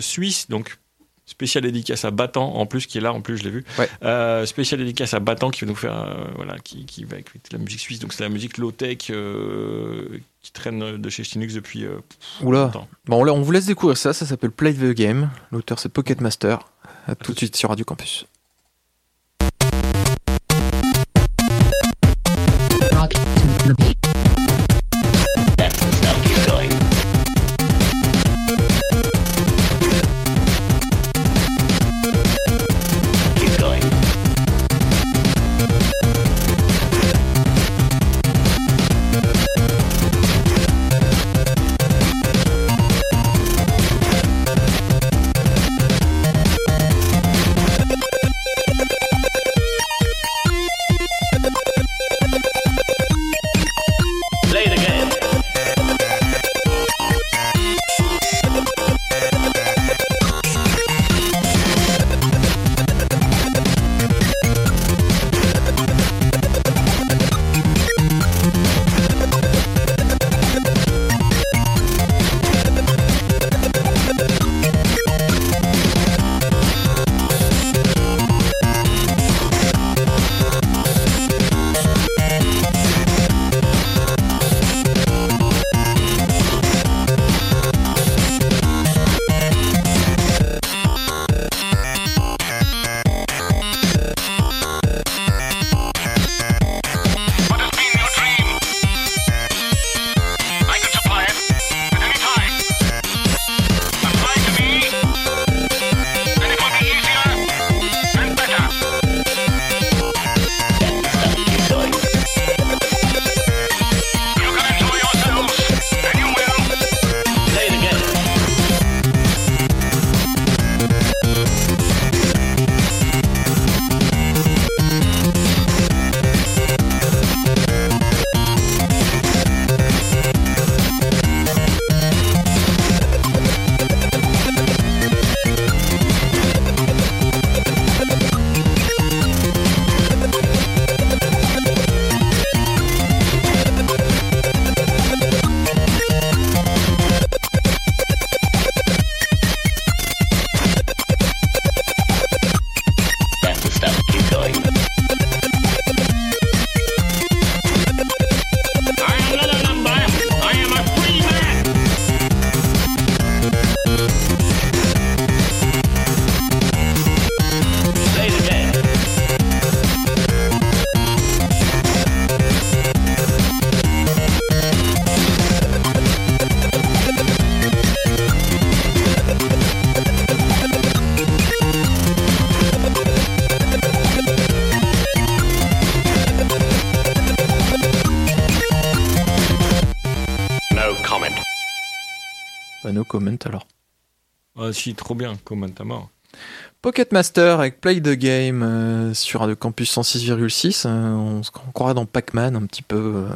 Speaker 8: suisse, donc spécial dédicace à Battant, en plus, qui est là, en plus, je l'ai vu.
Speaker 7: Ouais.
Speaker 8: Euh, spécial dédicace à Battant, qui va nous faire, euh, voilà, qui, qui va écouter la musique suisse, donc c'est la musique low-tech euh, qui traîne de chez Linux depuis
Speaker 7: Oula.
Speaker 8: longtemps.
Speaker 7: Bon, là, on vous laisse découvrir ça. Ça s'appelle Play the Game. L'auteur, c'est Pocket Master. À tout de suite sur Radio Campus.
Speaker 8: Ah si, trop bien, comment à mort.
Speaker 7: Pocket Master avec Play the Game euh, sur Radio Campus 106,6. euh, on se croirait dans Pac-Man un petit peu. euh,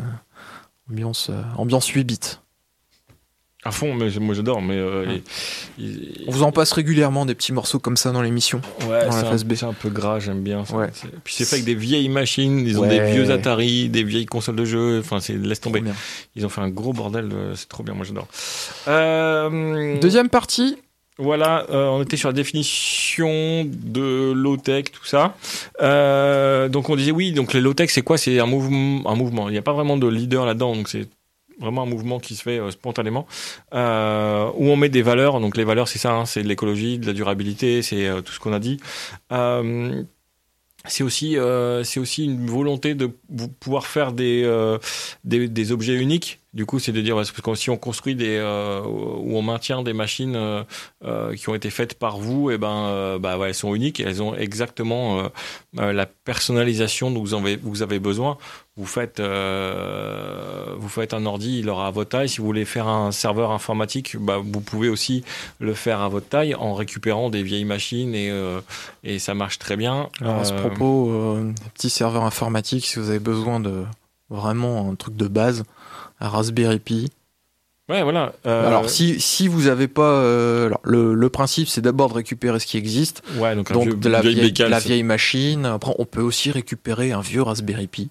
Speaker 7: ambiance, euh, ambiance 8 bits.
Speaker 8: À fond, mais moi j'adore. Mais euh,
Speaker 7: Ouais. On vous en passe régulièrement des petits morceaux comme ça dans l'émission.
Speaker 8: Ouais,
Speaker 7: dans la
Speaker 8: c'est un,
Speaker 7: phase B.
Speaker 8: c'est un peu gras, j'aime bien. ça.
Speaker 7: Ouais.
Speaker 8: Puis c'est fait avec des vieilles machines, ils ont des vieux Atari, des vieilles consoles de jeux. Enfin, c'est laisse tomber. Ils ont fait un gros bordel, euh, c'est trop bien, moi j'adore. Euh,
Speaker 7: Deuxième partie,
Speaker 8: Voilà, euh, on était sur la définition de low-tech, tout ça. Euh, donc on disait oui, donc les low-tech c'est quoi? C'est un mouvement, un mouvement. Il n'y a pas vraiment de leader là-dedans, donc c'est vraiment un mouvement qui se fait euh, spontanément euh, où on met des valeurs. Donc les valeurs c'est ça, hein, c'est de l'écologie, de la durabilité, c'est euh, tout ce qu'on a dit. Euh, c'est aussi, c'est aussi une volonté de pouvoir faire des, des, des objets uniques. Du coup, c'est de dire, parce que si on construit des, euh, ou on maintient des machines euh, euh, qui ont été faites par vous, et ben, euh, bah, ouais, elles sont uniques et elles ont exactement euh, euh, la personnalisation dont vous avez, vous avez besoin. Vous faites, euh, vous faites un ordi, il aura à votre taille. Si vous voulez faire un serveur informatique, bah, vous pouvez aussi le faire à votre taille en récupérant des vieilles machines et, euh, et ça marche très bien.
Speaker 7: Alors à ce propos, euh, petit serveur informatique, si vous avez besoin de vraiment un truc de base, un Raspberry Pi.
Speaker 8: Ouais, voilà. Euh,
Speaker 7: Alors si, si vous avez pas, euh, alors, le, le principe c'est d'abord de récupérer ce qui existe,
Speaker 8: ouais, donc, vieux-
Speaker 7: de la
Speaker 8: vieille
Speaker 7: la vieille machine. Après on peut aussi récupérer un vieux Raspberry Pi.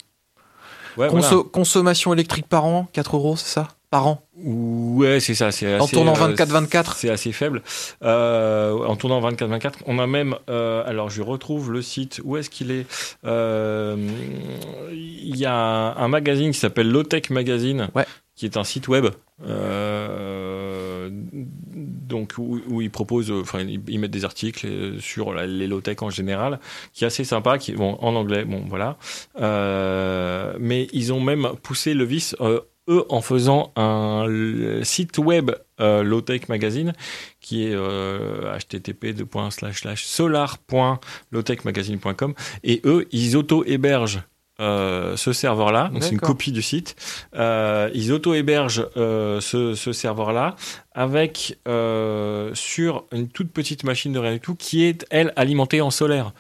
Speaker 8: Ouais,
Speaker 7: Conso-
Speaker 8: voilà.
Speaker 7: Consommation électrique par an, 4 euros, c'est ça? Par an?
Speaker 8: Ouais, c'est ça. C'est
Speaker 7: En
Speaker 8: assez,
Speaker 7: tournant
Speaker 8: euh,
Speaker 7: 24-24
Speaker 8: C'est assez faible. Euh, en tournant 24-24, on a même. euh, alors, je retrouve le site. Où est-ce qu'il est, Euh, Il y a un magazine qui s'appelle Lowtech Magazine,
Speaker 7: Ouais.
Speaker 8: qui est un site web. euh, donc où, ils proposent, euh, enfin ils, mettent des articles euh, sur les low tech en général, qui est assez sympa, qui bon en anglais, bon voilà. Euh, mais ils ont même poussé le vice eux en faisant un site web euh, low tech magazine qui est http solar.lowtechmagazine.com et eux ils auto hébergent euh, ce serveur-là, donc c'est une copie du site. Euh, ils auto-hébergent euh, ce, ce serveur-là avec euh, sur une toute petite machine de rien du tout qui est elle alimentée en solaire.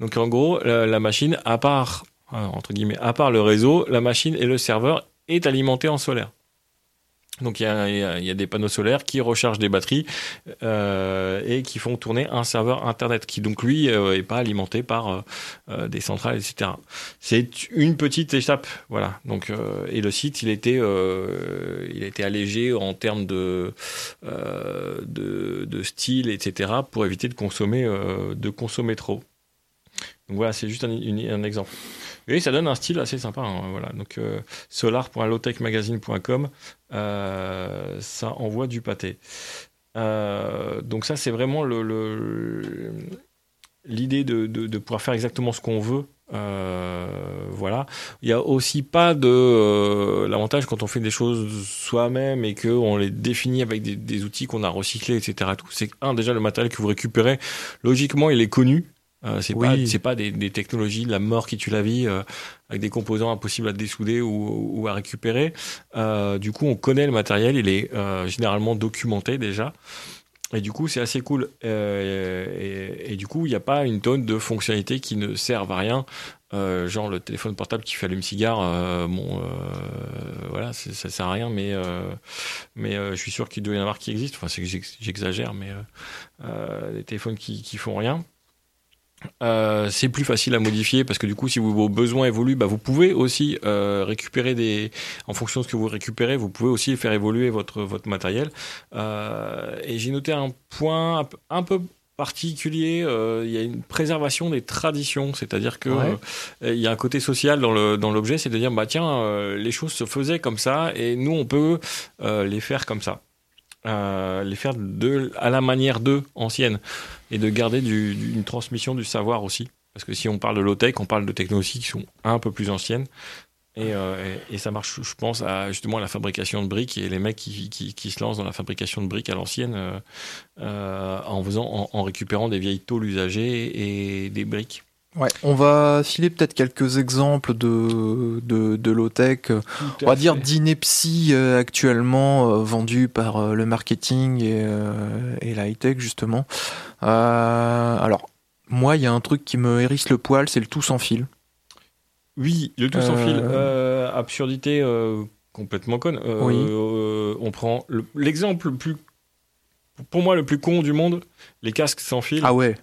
Speaker 8: Donc en gros, la, la machine, à part entre guillemets, à part le réseau, la machine et le serveur est alimentée en solaire. Donc il y a, il y a- des panneaux solaires qui rechargent des batteries euh, et qui font tourner un serveur internet qui donc lui euh, est pas alimenté par euh, euh, des centrales etc. C'est une petite étape voilà donc euh, et le site il était euh, il été allégé en termes de de, de style etc pour éviter de consommer de consommer trop. Donc voilà c'est juste un, exemple. Et ça donne un style assez sympa hein, voilà donc euh, solar.lowtechmagazine.com euh, ça envoie du pâté. Euh, donc ça, c'est vraiment l'idée de, pouvoir faire exactement ce qu'on veut. Euh, voilà. Il y a aussi pas de euh, l'avantage quand on fait des choses soi-même et que on les définit avec des, outils qu'on a recyclés, etc. C'est un déjà le matériel que vous récupérez. Logiquement, il est connu. Euh, c'est
Speaker 7: Oui.
Speaker 8: pas c'est pas des, des technologies de la mort qui tue la vie euh, avec des composants impossibles à dessouder ou, ou à récupérer. Euh, du coup, on connaît le matériel, il est euh, généralement documenté déjà. Et du coup, c'est assez cool. Euh, et, et du coup, il n'y a pas une tonne de fonctionnalités qui ne servent à rien. Euh, genre le téléphone portable qui fait allume-cigare, euh, bon, euh, voilà, ça sert à rien, mais, euh, mais euh, je suis sûr qu'il doit y en avoir qui existent. Enfin, c'est que j'ex- j'exagère, mais euh, euh, des téléphones qui, qui font rien. Euh, c'est plus facile à modifier parce que du coup, si vos besoins évoluent, bah, vous pouvez aussi euh, récupérer des, en fonction de ce que vous récupérez, vous pouvez aussi faire évoluer votre votre matériel. Euh, et j'ai noté un point un peu- particulier, euh, il y a une préservation des traditions, c'est-à-dire que
Speaker 7: Ouais.
Speaker 8: euh, il y a un côté social dans le dans l'objet, c'est de dire bah tiens, euh, les choses se faisaient comme ça et nous on peut euh, les faire comme ça. Les faire de, à la manière d'eux, ancienne, et de garder une transmission du savoir aussi. Parce que si on parle de low-tech, on parle de technologies qui sont un peu plus anciennes. Et, euh, ça marche, je pense, à justement à la fabrication de briques et les mecs qui, se lancent dans la fabrication de briques à l'ancienne euh, euh, en, en récupérant des vieilles tôles usagées et des briques.
Speaker 7: Ouais, on va filer peut-être quelques exemples de, de, de low-tech, on va dire d'inepties euh, actuellement euh, vendues par euh, le marketing et, euh, et la high-tech justement. Alors, moi, il y a un truc qui me hérisse le poil, c'est le tout sans fil.
Speaker 8: Oui, le tout sans fil. Absurdité complètement conne.
Speaker 7: Oui.
Speaker 8: on prend le- l'exemple le plus, pour moi, le plus con du monde, les casques sans fil.
Speaker 7: Ah ouais.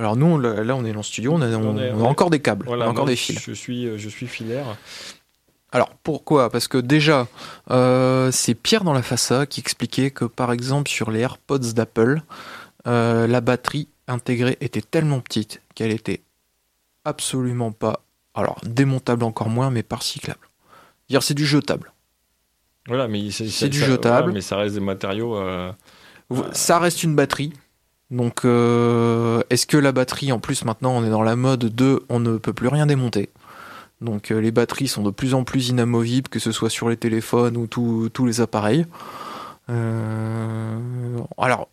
Speaker 7: Alors nous, là, là, on est dans le studio, on a, on-
Speaker 8: On est-
Speaker 7: on a encore des câbles,
Speaker 8: Voilà,
Speaker 7: on a encore
Speaker 8: moi,
Speaker 7: des fils.
Speaker 8: Je suis, euh, je suis filaire.
Speaker 7: Alors pourquoi? Parce que déjà, euh, c'est Pierre dans la Fassa qui expliquait que par exemple sur les AirPods d'Apple, euh, la batterie intégrée était tellement petite qu'elle était absolument pas, alors démontable encore moins, mais pas recyclable. Dire c'est du jetable.
Speaker 8: Voilà, mais c'est
Speaker 7: C'est du
Speaker 8: ça-
Speaker 7: jetable.
Speaker 8: voilà, mais ça reste des matériaux. euh,
Speaker 7: Ça reste une batterie. Donc euh, est-ce que la batterie, en plus maintenant on est dans la mode de on ne peut plus rien démonter. Donc euh, les batteries sont de plus en plus inamovibles, que ce soit sur les téléphones ou tous les appareils. Euh, alors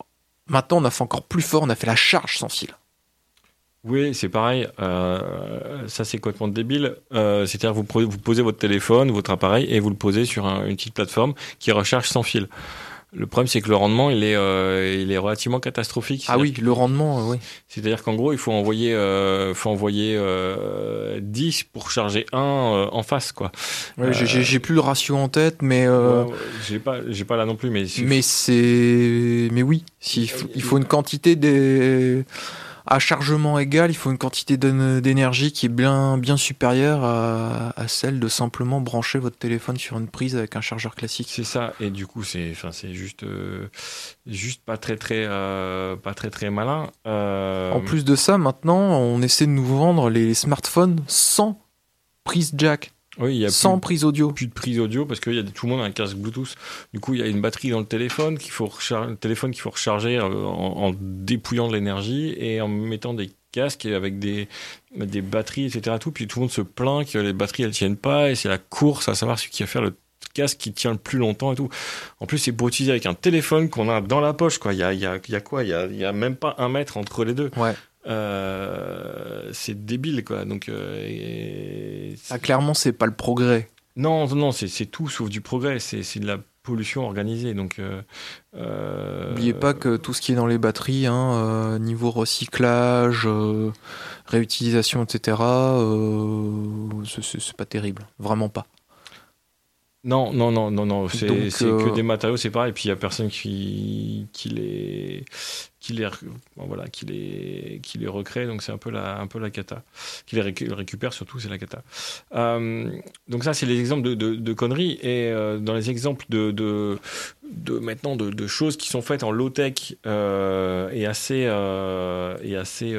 Speaker 7: maintenant on a fait encore plus fort, on a fait la charge sans fil.
Speaker 8: Oui, c'est pareil. ça, c'est complètement débile. C'est-à-dire, vous, posez votre téléphone, votre appareil, et vous le posez sur un- une petite plateforme qui recharge sans fil. Le problème, c'est que le rendement, il est, euh, il est relativement catastrophique.
Speaker 7: Ah oui, le rendement, euh, oui.
Speaker 8: C'est-à-dire qu'en gros, il faut envoyer, euh, faut envoyer euh, 10 pour charger un euh, en face, quoi.
Speaker 7: Ouais, j'ai- J'ai j'ai plus le ratio en tête, mais euh,
Speaker 8: Ouais, ouais, j'ai pas, j'ai pas là non plus, mais,
Speaker 7: Mais c'est. Mais oui, s'il faut- il faut une quantité des. À chargement égal, il faut une quantité d'énergie qui est bien, bien supérieure à, à celle de simplement brancher votre téléphone sur une prise avec un chargeur classique.
Speaker 8: C'est ça, et du coup, c'est juste, euh, juste pas très, très, euh, pas très, très malin. Euh,
Speaker 7: En plus de ça, maintenant, on essaie de nous vendre les smartphones sans prise jack,
Speaker 8: oui, il y a
Speaker 7: sans
Speaker 8: plus,
Speaker 7: prise audio.
Speaker 8: plus de prise audio parce que y a, tout le monde a un casque Bluetooth. Du coup, il y a une batterie dans le téléphone qu'il faut recharger, le téléphone qu'il faut recharger euh, en, en dépouillant de l'énergie et en mettant des casques et avec des, des batteries, etc. Tout. Puis tout le monde se plaint que les batteries elles tiennent pas et c'est la course à savoir celui qui va faire le casque qui tient le plus longtemps et tout. En plus, c'est pour utiliser avec un téléphone qu'on a dans la poche. Quoi. Il y a, y a, y a quoi? Il y a, il y a même pas un mètre entre les deux.
Speaker 7: Ouais.
Speaker 8: Euh, c'est débile, quoi. Donc, euh, et-
Speaker 7: Ah, clairement, c'est pas le progrès.
Speaker 8: non, non, c'est tout sauf du progrès. C'est de la pollution organisée. Donc, euh, euh,
Speaker 7: N'oubliez pas que tout ce qui est dans les batteries, hein, euh, niveau recyclage, euh, réutilisation, etc., c'est pas terrible. Vraiment pas.
Speaker 8: Non, non, non, non, non. C'est c'est
Speaker 7: euh,
Speaker 8: que des matériaux, c'est pareil. Et puis il y a personne qui qui les qui les bon, voilà qui les qui les recrée. Donc c'est un peu la un peu la cata. Qui les récu- récupère surtout, c'est la cata. Euh, donc ça, c'est les exemples de, de, de conneries. Et euh, dans les exemples de de, de maintenant de, de choses qui sont faites en low tech et assez et assez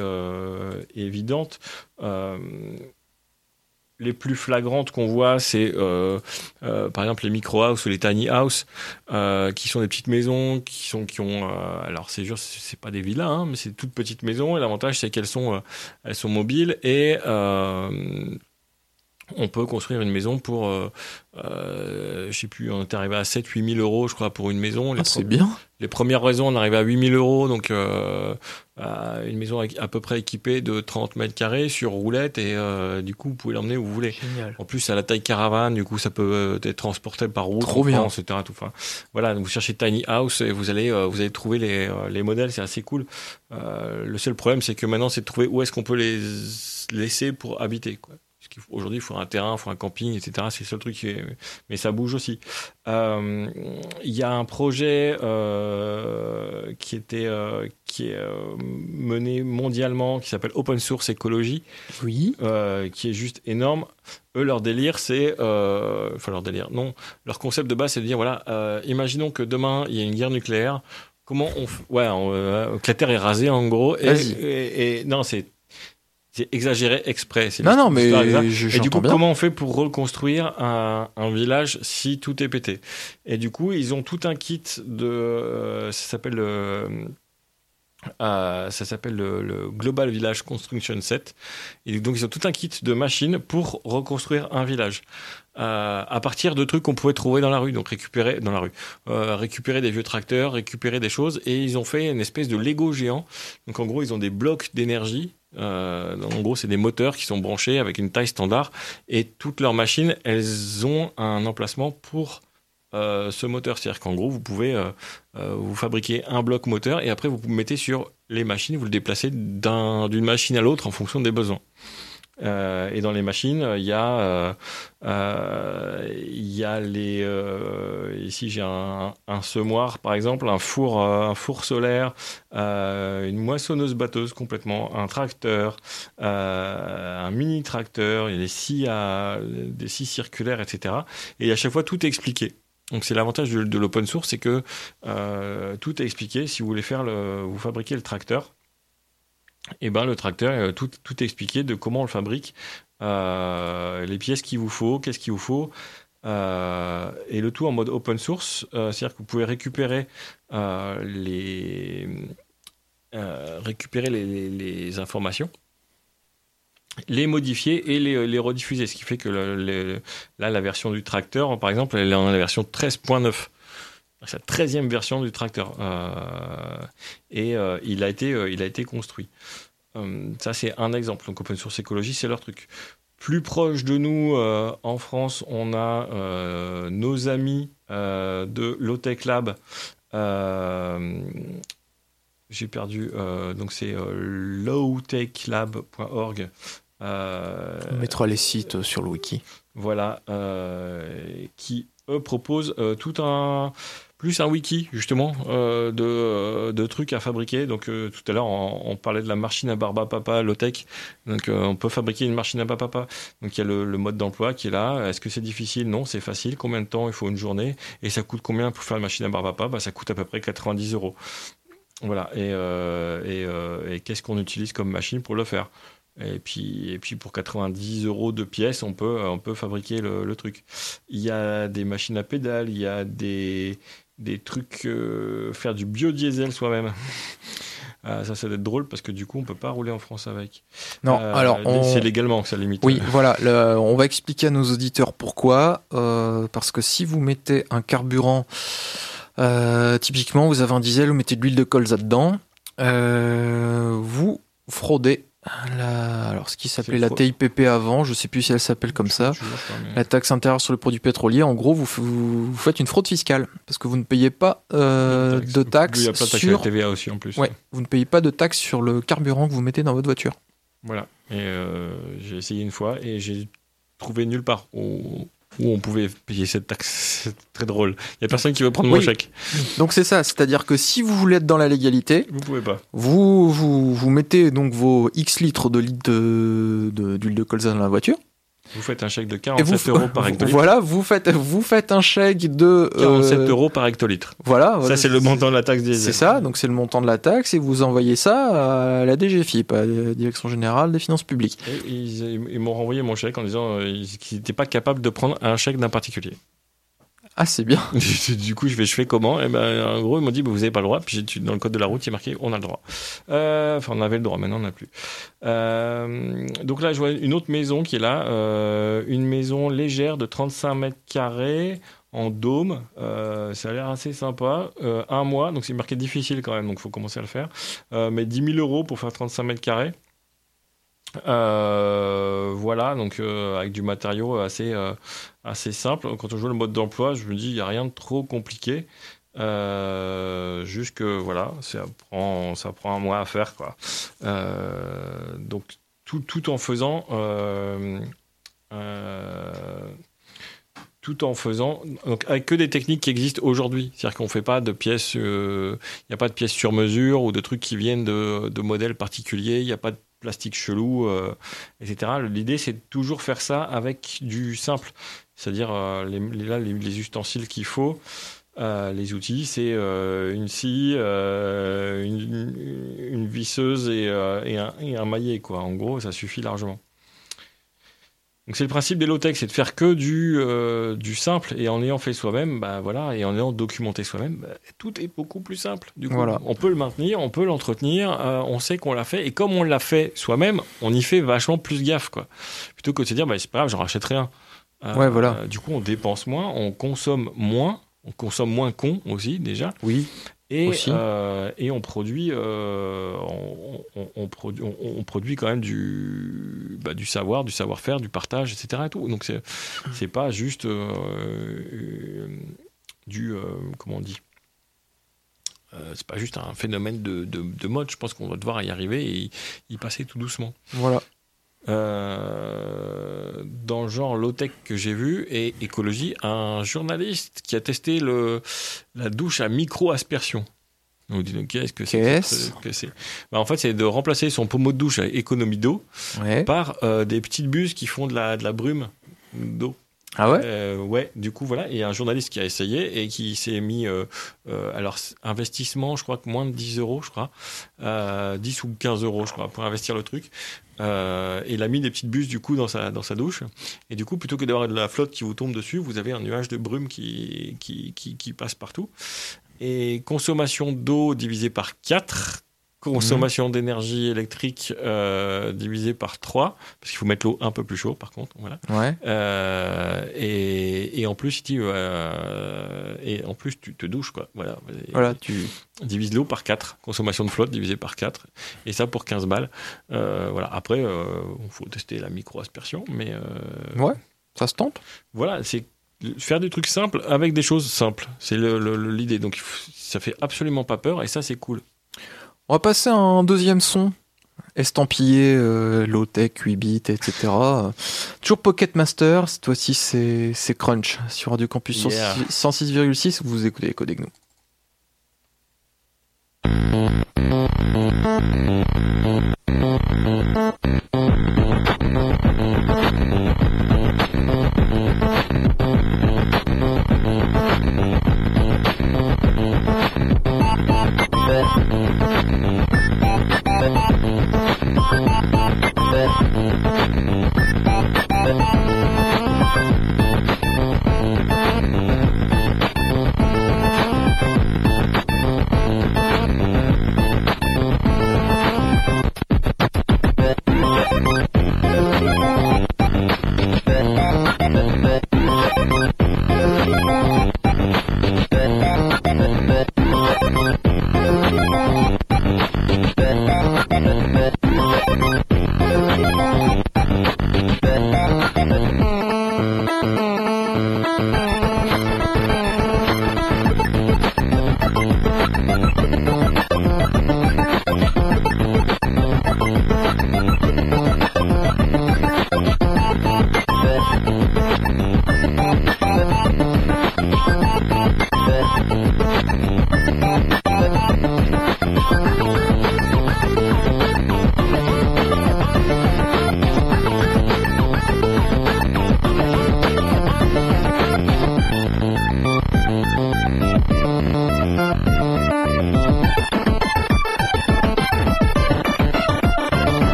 Speaker 8: évidentes. Les plus flagrantes qu'on voit, c'est euh, euh, par exemple les micro house ou les tiny house, euh, qui sont des petites maisons qui sont qui ont. euh, alors c'est sûr, c'est pas des villas, hein, mais c'est toutes petites maisons. Et l'avantage c'est qu'elles sont euh, elles sont mobiles et euh, on peut construire une maison pour, euh, euh, je sais plus, on est arrivé à 7-8 000 euros, je crois, pour une maison.
Speaker 7: Ah, c'est bien.
Speaker 8: les premières raisons, on arrivait à 8000 euros, donc euh, à une maison à peu près équipée de 30 mètres carrés sur roulette, et euh, du coup, vous pouvez l'emmener où vous voulez.
Speaker 7: Génial.
Speaker 8: En plus, à la taille caravane, du coup, ça peut euh, être transporté par route,
Speaker 7: Trop
Speaker 8: en
Speaker 7: bien.
Speaker 8: France, etc. Tout. Enfin, voilà, donc vous cherchez tiny house et vous allez, euh, vous allez trouver les, euh, les modèles, c'est assez cool. Euh, le seul problème, c'est que maintenant, c'est de trouver où est-ce qu'on peut les laisser pour habiter. Quoi. Aujourd'hui, il faut un terrain, il faut un camping, etc. C'est le seul truc, qui est- mais ça bouge aussi. Euh, Il y a un projet euh, qui était euh, qui est mené mondialement, qui s'appelle Open Source Ecology,
Speaker 7: Oui.
Speaker 8: qui est juste énorme. Eux, leur délire, c'est, enfin leur délire, non, leur concept de base, c'est de dire voilà, imaginons que demain il y a une guerre nucléaire. Comment on, f- ouais, on, que la Terre est rasée en gros. Et,
Speaker 7: Vas-y.
Speaker 8: et- et- non, c'est c'est exagéré exprès.
Speaker 7: Non, non, mais je-
Speaker 8: Et du coup,
Speaker 7: bien.
Speaker 8: comment on fait pour reconstruire un, un village si tout est pété? Et du coup, ils ont tout un kit de. euh, ça s'appelle le. euh, ça s'appelle le, le Global Village Construction Set. Et donc, ils ont tout un kit de machines pour reconstruire un village. Euh, à partir de trucs qu'on pouvait trouver dans la rue, donc récupérer dans la rue, euh, récupérer des vieux tracteurs, récupérer des choses, et ils ont fait une espèce de Lego géant. Donc en gros, ils ont des blocs d'énergie. Euh, en gros, c'est des moteurs qui sont branchés avec une taille standard, et toutes leurs machines, elles ont un emplacement pour euh, ce moteur. C'est-à-dire qu'en gros, vous pouvez euh, vous fabriquer un bloc moteur, et après vous mettez sur les machines, vous le déplacez d'un- d'une machine à l'autre en fonction des besoins. Euh, et dans les machines, il y a, euh, euh, il y a les. ici, j'ai un, semoir, par exemple, un four, un four solaire, une moissonneuse batteuse complètement, un tracteur, un mini tracteur, il y a des scies, circulaires, etc. Et à chaque fois, tout est expliqué. Donc c'est l'avantage de, de l'open source, c'est que tout est expliqué. Si vous voulez faire le, vous fabriquez le tracteur, et ben le tracteur, euh, tout, expliqué de comment on le fabrique, euh, les pièces qu'il vous faut, qu'est-ce qu'il vous faut, euh, et le tout en mode open source, c'est-à-dire que vous pouvez récupérer les informations, les modifier et les, les rediffuser, ce qui fait que là la version du tracteur, par exemple, elle est en la version 13.9. C'est la 13e version du tracteur. Euh, et euh, il, a été, euh, il a été construit. Ça, c'est un exemple. Donc, Open Source Écologie, c'est leur truc. Plus proche de nous, en France, on a nos amis de Lotech Lab. J'ai perdu. donc, c'est lowtechlab.org.
Speaker 7: On mettra les sites sur le wiki.
Speaker 8: voilà, qui eux proposent euh, tout un plus un wiki justement euh, de, euh, de trucs à fabriquer. Donc euh, tout à l'heure on, on parlait de la machine à barbe à papa Lotech. Donc euh, on peut fabriquer une machine à barbe à papa. Donc il y a le, le mode d'emploi qui est là. Est-ce que c'est difficile? Non, c'est facile. Combien de temps il faut une journée? Et ça coûte combien pour faire une machine à barbe à papa? Bah, Ça coûte à peu près 90 euros. Voilà. Et, euh, et, et qu'est-ce qu'on utilise comme machine pour le faire? Et puis, et puis pour 90 euros de pièces, on peut, on peut fabriquer le, le truc. Il y a des machines à pédales, il y a des, des trucs, euh, faire du biodiesel soi-même. Ah, ça, ça doit être drôle parce que du coup, on peut pas rouler en France avec.
Speaker 7: Non,
Speaker 8: Euh,
Speaker 7: alors on...
Speaker 8: c'est légalement que ça limite.
Speaker 7: Oui, voilà, le- on va expliquer à nos auditeurs pourquoi. euh, parce que si vous mettez un carburant, typiquement, vous avez un diesel, vous mettez de l'huile de colza dedans, vous fraudez la, alors ce qui s'appelait la. TIPP avant, je sais plus si elle s'appelle comme ça.
Speaker 8: Je-
Speaker 7: La taxe intérieure sur le produit pétrolier, en gros, vous, f- vous, vous faites une fraude fiscale parce que vous ne payez pas euh, de
Speaker 8: Oui, de taxes
Speaker 7: sur,
Speaker 8: la TVA aussi en plus.
Speaker 7: ouais, vous ne payez pas de taxes sur le carburant que vous mettez dans votre voiture.
Speaker 8: Voilà. Et euh, j'ai essayé une fois et j'ai trouvé nulle part où on pouvait payer cette taxe. C'est très drôle. Il y a personne qui veut prendre mon chèque.
Speaker 7: Donc c'est ça, c'est-à-dire que si vous voulez être dans la légalité,
Speaker 8: Vous pouvez pas.
Speaker 7: vous, vous, vous mettez donc vos X litres de litres de- de- d'huile de, colza dans la voiture.
Speaker 8: Vous faites un chèque de
Speaker 7: Et
Speaker 8: 47
Speaker 7: vous,
Speaker 8: euros par hectolitre.
Speaker 7: Voilà, vous faites, vous faites un chèque de... euh,
Speaker 8: 47 euros par hectolitre.
Speaker 7: Voilà.
Speaker 8: Ça, c'est le montant de la taxe diesel.
Speaker 7: C'est ça, donc c'est le montant de la taxe et vous envoyez ça à la DGFIP, à la Direction Générale des Finances Publiques.
Speaker 8: Et ils, ils m'ont renvoyé mon chèque en disant euh, qu'ils n'étaient pas capables de prendre un chèque d'un particulier.
Speaker 7: Ah, c'est bien.
Speaker 8: du coup, je fais, je fais comment? Et ben, en gros, ils m'ont dit, bah, vous n'avez pas le droit. Puis dans le code de la route, il est marqué, on a le droit. Euh, Enfin, on avait le droit, maintenant on n'a plus. Euh, donc là, je vois une autre maison qui est là, euh, une maison légère de 35 mètres carrés en dôme. Ça a l'air assez sympa. Un mois, donc c'est marqué difficile quand même, donc il faut commencer à le faire. Mais 10 000 euros pour faire 35 mètres carrés. Voilà, donc avec du matériau assez, assez simple. Quand on joue le mode d'emploi, je me dis, il n'y a rien de trop compliqué. Euh, juste que voilà, ça prend, ça prend un mois à faire. Quoi. Euh, donc tout, tout en faisant. euh, tout en faisant donc avec que des techniques qui existent aujourd'hui, c'est-à-dire qu'on fait pas de pièces, il n'y a pas de pièces sur mesure ou de trucs qui viennent de, de modèles particuliers, il n'y a pas de plastique chelou, euh, etc. L'idée c'est de toujours faire ça avec du simple, c'est-à-dire euh, les, ustensiles qu'il faut. euh, les outils, c'est euh, une scie, une, visseuse et, et un, et un maillet, quoi. En gros, ça suffit largement. Donc c'est le principe des low-tech, c'est de faire que du, euh, du simple et en ayant fait soi-même, bah voilà, et en ayant documenté soi-même, bah, tout est beaucoup plus simple. Du coup,
Speaker 7: Voilà.
Speaker 8: on peut le maintenir, on peut l'entretenir, euh, on sait qu'on l'a fait et comme on l'a fait soi-même, on y fait vachement plus gaffe, quoi. Plutôt que de se dire, bah, c'est pas grave, j'en rachète rien. Euh,
Speaker 7: Ouais, voilà.
Speaker 8: du coup, on dépense moins, on consomme moins, on consomme moins con aussi déjà.
Speaker 7: Oui.
Speaker 8: Et, euh, et on produit, euh, on, on- on produit, on, on produit quand même du, bah, du savoir, du savoir-faire, du partage, etc. Et tout. Donc c'est, c'est pas juste euh, du, comment on dit, c'est pas juste un phénomène de, de, de mode. Je pense qu'on va devoir y arriver et y, y passer tout doucement.
Speaker 7: Voilà.
Speaker 8: Euh, dans le genre low-tech que j'ai vu et écologie, un journaliste qui a testé le, la douche à micro-aspersion. Vous dites, qu'est-ce que c'est ce que Bah, En fait, c'est de remplacer son pommeau de douche à économie d'eau
Speaker 7: Ouais.
Speaker 8: par euh, des petites buses qui font de la, de la brume d'eau.
Speaker 7: Ah ouais
Speaker 8: Euh, ouais, du coup, voilà. Et un journaliste qui a essayé et qui s'est mis. euh, euh, alors, investissement, je crois que moins de 10 euros, je crois. Euh, 10 ou 15 euros, je crois, pour investir le truc. Et il a mis des petites buses, du coup, dans sa, dans sa douche. Et du coup, plutôt que d'avoir de la flotte qui vous tombe dessus, vous avez un nuage de brume qui, qui, qui, qui passe partout. Et consommation d'eau divisée par 4. Consommation d'énergie électrique euh, divisée par 3, parce qu'il faut mettre l'eau un peu plus chaud par contre. Voilà.
Speaker 7: Ouais.
Speaker 8: Euh, et, et en plus, dit, euh, et en plus, tu te douches, quoi. Voilà.
Speaker 7: Voilà, tu.
Speaker 8: Divise l'eau par 4. Consommation de flotte divisée par 4. Et ça pour 15 balles. Euh, voilà. Après, il faut tester la micro-aspersion. Mais
Speaker 7: Ouais, ça se tente.
Speaker 8: voilà, c'est faire des trucs simples avec des choses simples. C'est le- le- le- l'idée. Donc, ça fait absolument pas peur. Et ça, c'est cool.
Speaker 7: On va passer à un deuxième son. Estampillé, euh, low-tech, 8 bits, etc. Toujours Pocket Master, cette fois-ci c'est c'est Crunch sur Radio Campus
Speaker 8: Yeah.
Speaker 7: 106,6, vous écoutez les codes nous. Voilà.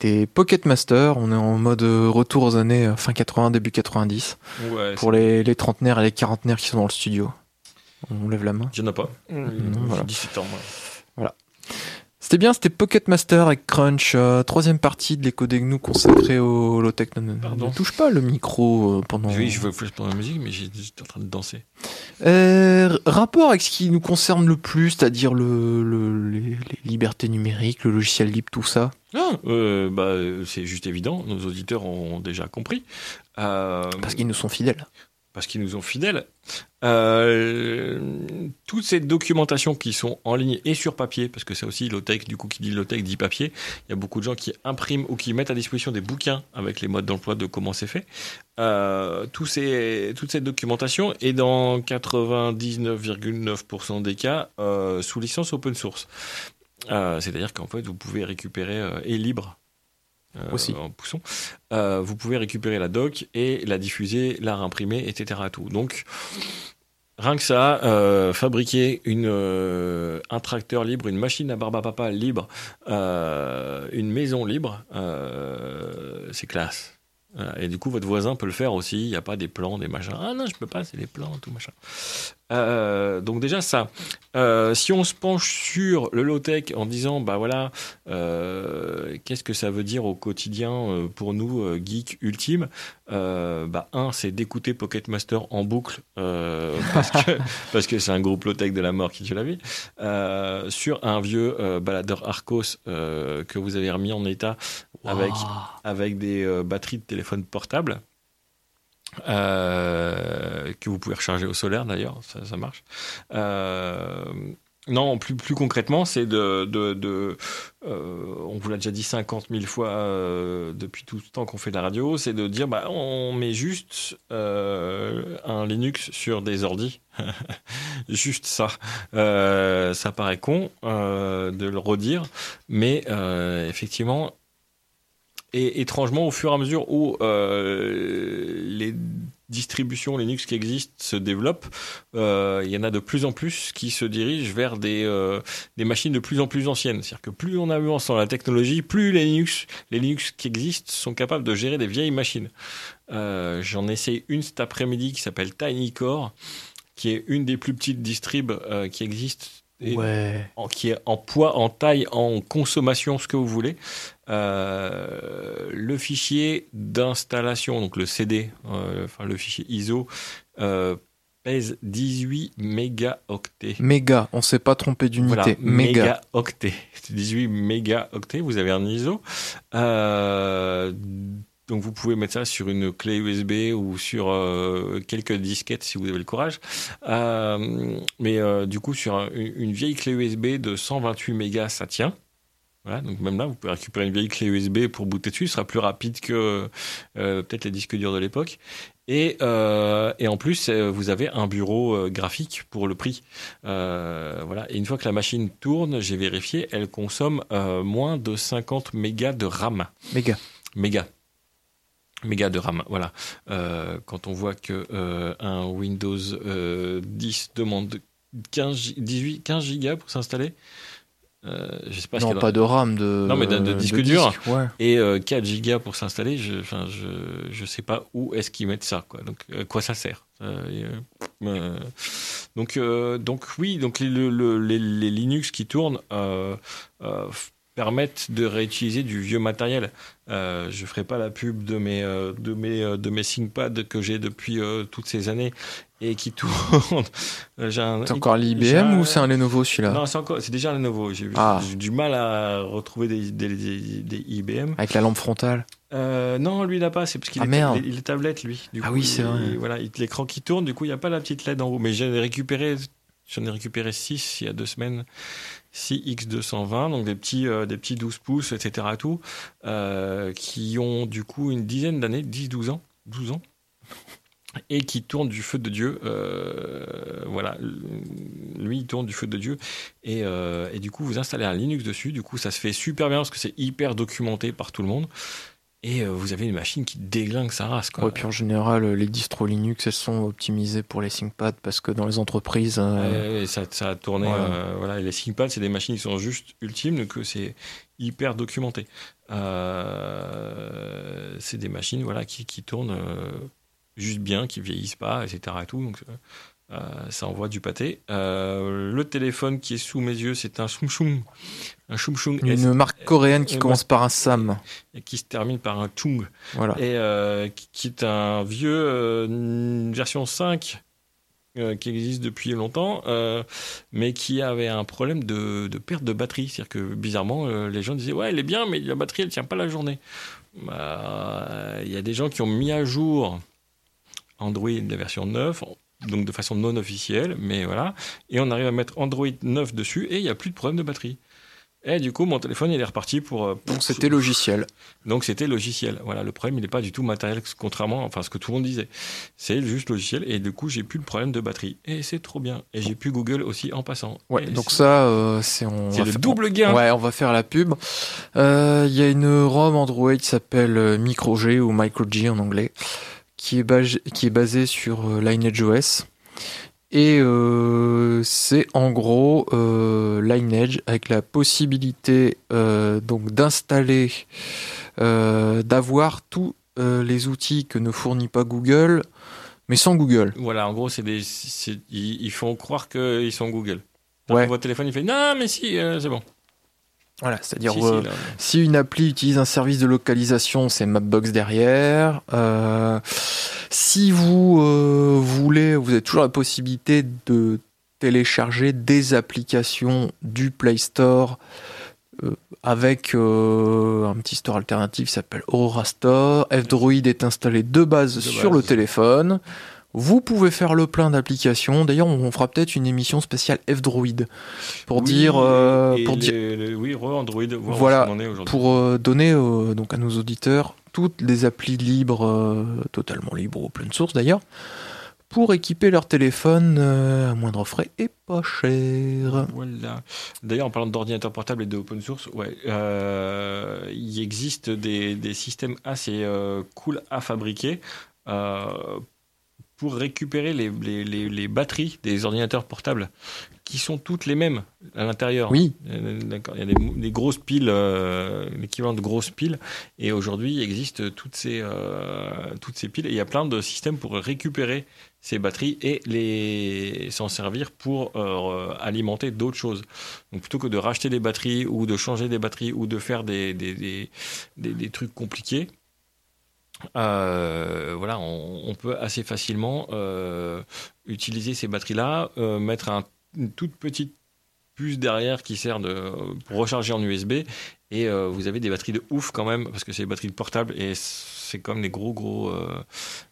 Speaker 7: C'était Pocket Master. On est en mode euh, retour aux années euh, fin 80, début 90.
Speaker 8: Ouais,
Speaker 7: Pour les, les trentenaires et les quarantenaires qui sont dans le studio. On lève la main.
Speaker 8: Il n'y en a pas.
Speaker 7: Non,
Speaker 8: J'ai
Speaker 7: voilà.
Speaker 8: 17 ans.
Speaker 7: C'était bien, c'était Pocket Master avec Crunch, euh, troisième partie de l'écho des gnous consacrée au low-tech.
Speaker 8: Pardon.
Speaker 7: ne touche pas le micro euh, pendant.
Speaker 8: Oui, je veux flash pour la musique, mais j'étais en train de danser.
Speaker 7: Euh, rapport avec ce qui nous concerne le plus, c'est-à-dire le, le- les, les libertés numériques, le logiciel libre, tout ça?
Speaker 8: Ah, bah, c'est juste évident, nos auditeurs ont déjà compris.
Speaker 7: Parce qu'ils nous sont fidèles.
Speaker 8: Parce qu'ils nous ont fidèles. Euh, toutes ces documentations qui sont en ligne et sur papier, parce que c'est aussi low-tech, du coup, qui dit low-tech dit papier. Il y a beaucoup de gens qui impriment ou qui mettent à disposition des bouquins avec les modes d'emploi de comment c'est fait. Euh, toute cette documentation est dans 99,9% des cas euh, sous licence open source. Euh, C'est-à-dire qu'en fait, vous pouvez récupérer et libre. Euh,
Speaker 7: Aussi.
Speaker 8: en poussant, euh, vous pouvez récupérer la doc et la diffuser, la réimprimer, etc. Tout. Donc, rien que ça, euh, fabriquer une, euh, un tracteur libre, une machine à barbe à papa libre, euh, une maison libre, c'est classe. Et du coup, votre voisin peut le faire aussi. Il n'y a pas des plans, des machins. Ah non, je peux pas, c'est les plans, tout machin. Euh, donc déjà ça. Euh, si on se penche sur le low-tech en disant, bah voilà, euh, qu'est-ce que ça veut dire au quotidien pour nous, geeks ultimes Bah un, c'est d'écouter Pocket Master en boucle parce que parce que c'est un groupe low-tech de la mort qui tue la vie. Sur un vieux baladeur Arcos que vous avez remis en état avec avec des euh, batteries de téléphone portable. euh, que vous pouvez recharger au solaire d'ailleurs, ça, ça marche. Euh, non, plus, plus concrètement, c'est de. de, de euh, on vous l'a déjà dit 50 000 fois depuis tout ce temps qu'on fait de la radio, c'est de dire bah, on met juste un Linux sur des ordis. juste ça. Ça paraît con de le redire, mais effectivement, et étrangement, au fur et à mesure où euh, les distributions Linux qui existent se développent, euh, il y en a de plus en plus qui se dirigent vers des, euh, des machines de plus en plus anciennes. C'est-à-dire que plus on avance dans la technologie, plus les Linux, les Linux qui existent sont capables de gérer des vieilles machines. J'en essaie une cet après-midi qui s'appelle TinyCore, qui est une des plus petites distribs qui existent. Et-
Speaker 7: Ouais.
Speaker 8: en- qui est en poids, en taille, en consommation, ce que vous voulez. Euh, le fichier d'installation, donc le CD, euh, enfin le fichier ISO, euh, pèse 18 mégaoctets.
Speaker 7: Méga, on s'est pas trompé d'unité.
Speaker 8: Voilà,
Speaker 7: méga.
Speaker 8: mégaoctets. C'est 18 mégaoctets, vous avez un ISO. Donc vous pouvez mettre ça sur une clé USB ou sur quelques disquettes si vous avez le courage. Mais du coup, sur un- une une vieille clé USB de 128 mégas, ça tient. Voilà, donc même là, vous pouvez récupérer une vieille clé USB pour booter dessus. Ce sera plus rapide que euh, peut-être les disques durs de l'époque. Et, euh, et en plus, euh, vous avez un bureau euh, graphique pour le prix. Euh, voilà. Et une fois que la machine tourne, j'ai vérifié, elle consomme euh, moins de 50 mégas de RAM.
Speaker 7: Méga.
Speaker 8: Mégas. Mégas de RAM, voilà. Euh, quand on voit que euh, un Windows euh, 10 demande 15, gi- 18, 15 gigas pour s'installer, euh, je sais pas ce
Speaker 7: Non,
Speaker 8: a
Speaker 7: pas de RAM, de.
Speaker 8: Non, mais de- de disque dur.
Speaker 7: Ouais.
Speaker 8: et euh, 4 gigas pour s'installer, je, enfin, je, je sais pas où est-ce qu'ils mettent ça, quoi. Donc, euh, quoi ça sert Euh, euh, euh, Donc, euh, donc oui, donc les, le- le- les, les Linux qui tournent euh, euh, permettent de réutiliser du vieux matériel. Euh, je ferai pas la pub de mes euh, de mes euh, de mes ThinkPad que j'ai depuis euh, toutes ces années et qui tournent. Euh, j'ai
Speaker 7: encore
Speaker 8: j'ai
Speaker 7: l'IBM ou c'est un Lenovo celui-là
Speaker 8: Non, c'est encore, c'est déjà un Lenovo. J'ai
Speaker 7: Ah.
Speaker 8: j'ai du mal à retrouver des, des, des, des IBM.
Speaker 7: Avec la lampe frontale.
Speaker 8: Non, lui, il n'a pas, c'est parce qu'il
Speaker 7: Ah,
Speaker 8: est, il est- tablette, lui. Du
Speaker 7: Ah
Speaker 8: coup,
Speaker 7: oui, c'est vrai.
Speaker 8: il- Voilà, il- l'écran qui tourne, du coup, il n'y a pas la petite LED en haut. Mais j'en ai récupéré, j'en ai récupéré 6 il y a deux semaines. 6 X220, donc des petits, euh, des petits 12 pouces, etc. Tout, euh, qui ont du coup une dizaine d'années, 10-12 ans, 12 ans, et qui tournent du feu de Dieu. euh, voilà, lui, il tourne du feu de Dieu. Et, et du coup, vous installez un Linux dessus. Du coup, ça se fait super bien parce que c'est hyper documenté par tout le monde. Et euh, vous avez une machine qui déglingue sa race. Quoi.
Speaker 7: Ouais, puis en général, euh, les distros Linux, elles sont optimisées pour les ThinkPad parce que dans les entreprises. euh,
Speaker 8: ça, ça a tourné.
Speaker 7: Ouais.
Speaker 8: euh, voilà, et les ThinkPad, c'est des machines qui sont juste ultimes, donc c'est hyper documenté. Euh, c'est des machines voilà, qui, qui tournent juste bien, qui vieillissent pas, etc. Et tout, donc, euh, ça envoie du pâté. Euh, le téléphone qui est sous mes yeux, c'est un Samsung. Un Samsung
Speaker 7: une marque coréenne qui
Speaker 8: euh,
Speaker 7: commence par un Sam.
Speaker 8: et qui se termine par un Chung.
Speaker 7: Voilà.
Speaker 8: Et euh, qui, est un vieux, version 5 euh, qui existe depuis longtemps, mais qui avait un problème de, de perte de batterie. C'est-à-dire que bizarrement, les gens disaient Ouais, elle est bien, mais la batterie, elle tient pas la journée. Bah, Il y a des gens qui ont mis à jour Android la version 9, donc de façon non officielle, mais voilà. Et on arrive à mettre Android 9 dessus et il n'y a plus de problème de batterie. Et du coup, mon téléphone, il est reparti pour. euh,
Speaker 7: Donc c'était logiciel.
Speaker 8: donc c'était logiciel. Voilà, le problème, il n'est pas du tout matériel, contrairement enfin, à ce que tout le monde disait. C'est juste logiciel, et du coup, j'ai plus le problème de batterie. Et c'est trop bien. Et j'ai plus Google aussi en passant.
Speaker 7: Ouais,
Speaker 8: Et
Speaker 7: donc ça, euh, c'est on
Speaker 8: c'est le double gain.
Speaker 7: Ouais, on va faire la pub. Euh, Il y a une ROM Android qui s'appelle euh, MicroG ou MicroG en anglais, qui est, bas- qui est basée sur euh, Lineage OS. Et euh, c'est en gros euh, Lineage avec la possibilité euh, donc d'installer, d'avoir tous les outils que ne fournit pas Google, mais sans Google.
Speaker 8: Voilà, en gros, c'est des, ils, ils font croire qu'ils sont Google.
Speaker 7: Ouais.
Speaker 8: Ouais. Votre téléphone, il fait Non, mais si, c'est bon.
Speaker 7: Voilà, c'est-à-dire
Speaker 8: Si,
Speaker 7: euh,
Speaker 8: si,
Speaker 7: une appli utilise un service de localisation, c'est Mapbox derrière. Euh, si vous euh, voulez, vous avez toujours la possibilité de télécharger des applications du Play Store avec un petit store alternatif qui s'appelle Aurora Store. F-Droid est installé de base
Speaker 8: De
Speaker 7: sur
Speaker 8: base.
Speaker 7: le téléphone. Vous pouvez faire le plein d'applications. D'ailleurs, on fera peut-être une émission spéciale F-Droid pour
Speaker 8: Oui,
Speaker 7: dire, euh, pour
Speaker 8: les-
Speaker 7: dire,
Speaker 8: les- oui, re-Android, voir
Speaker 7: Voilà, pour euh, donner euh, donc à nos auditeurs toutes les applis libres, totalement libres, open source d'ailleurs, pour équiper leur téléphone à moindre frais et pas cher.
Speaker 8: Voilà. D'ailleurs, en parlant d'ordinateur portable et de open source, ouais, il existe des, des systèmes assez cool à fabriquer euh, pour récupérer les, les- les- les batteries des ordinateurs portables qui sont toutes les mêmes à l'intérieur.
Speaker 7: Oui,
Speaker 8: Euh, D'accord. Il y a des, des grosses piles, euh, l'équivalent de grosses piles, et aujourd'hui il existe toutes ces, euh, toutes ces piles, et il y a plein de systèmes pour récupérer ces batteries et les s'en servir pour euh, alimenter d'autres choses. Donc plutôt que de racheter des batteries ou de changer des batteries ou de faire des, des, des- des trucs compliqués, euh, voilà, on, peut assez facilement euh, utiliser ces batteries-là, euh, mettre un- une toute petite puce derrière qui sert de, pour recharger en USB et vous avez des batteries de ouf quand même parce que c'est des batteries portables et c'est comme des gros gros euh,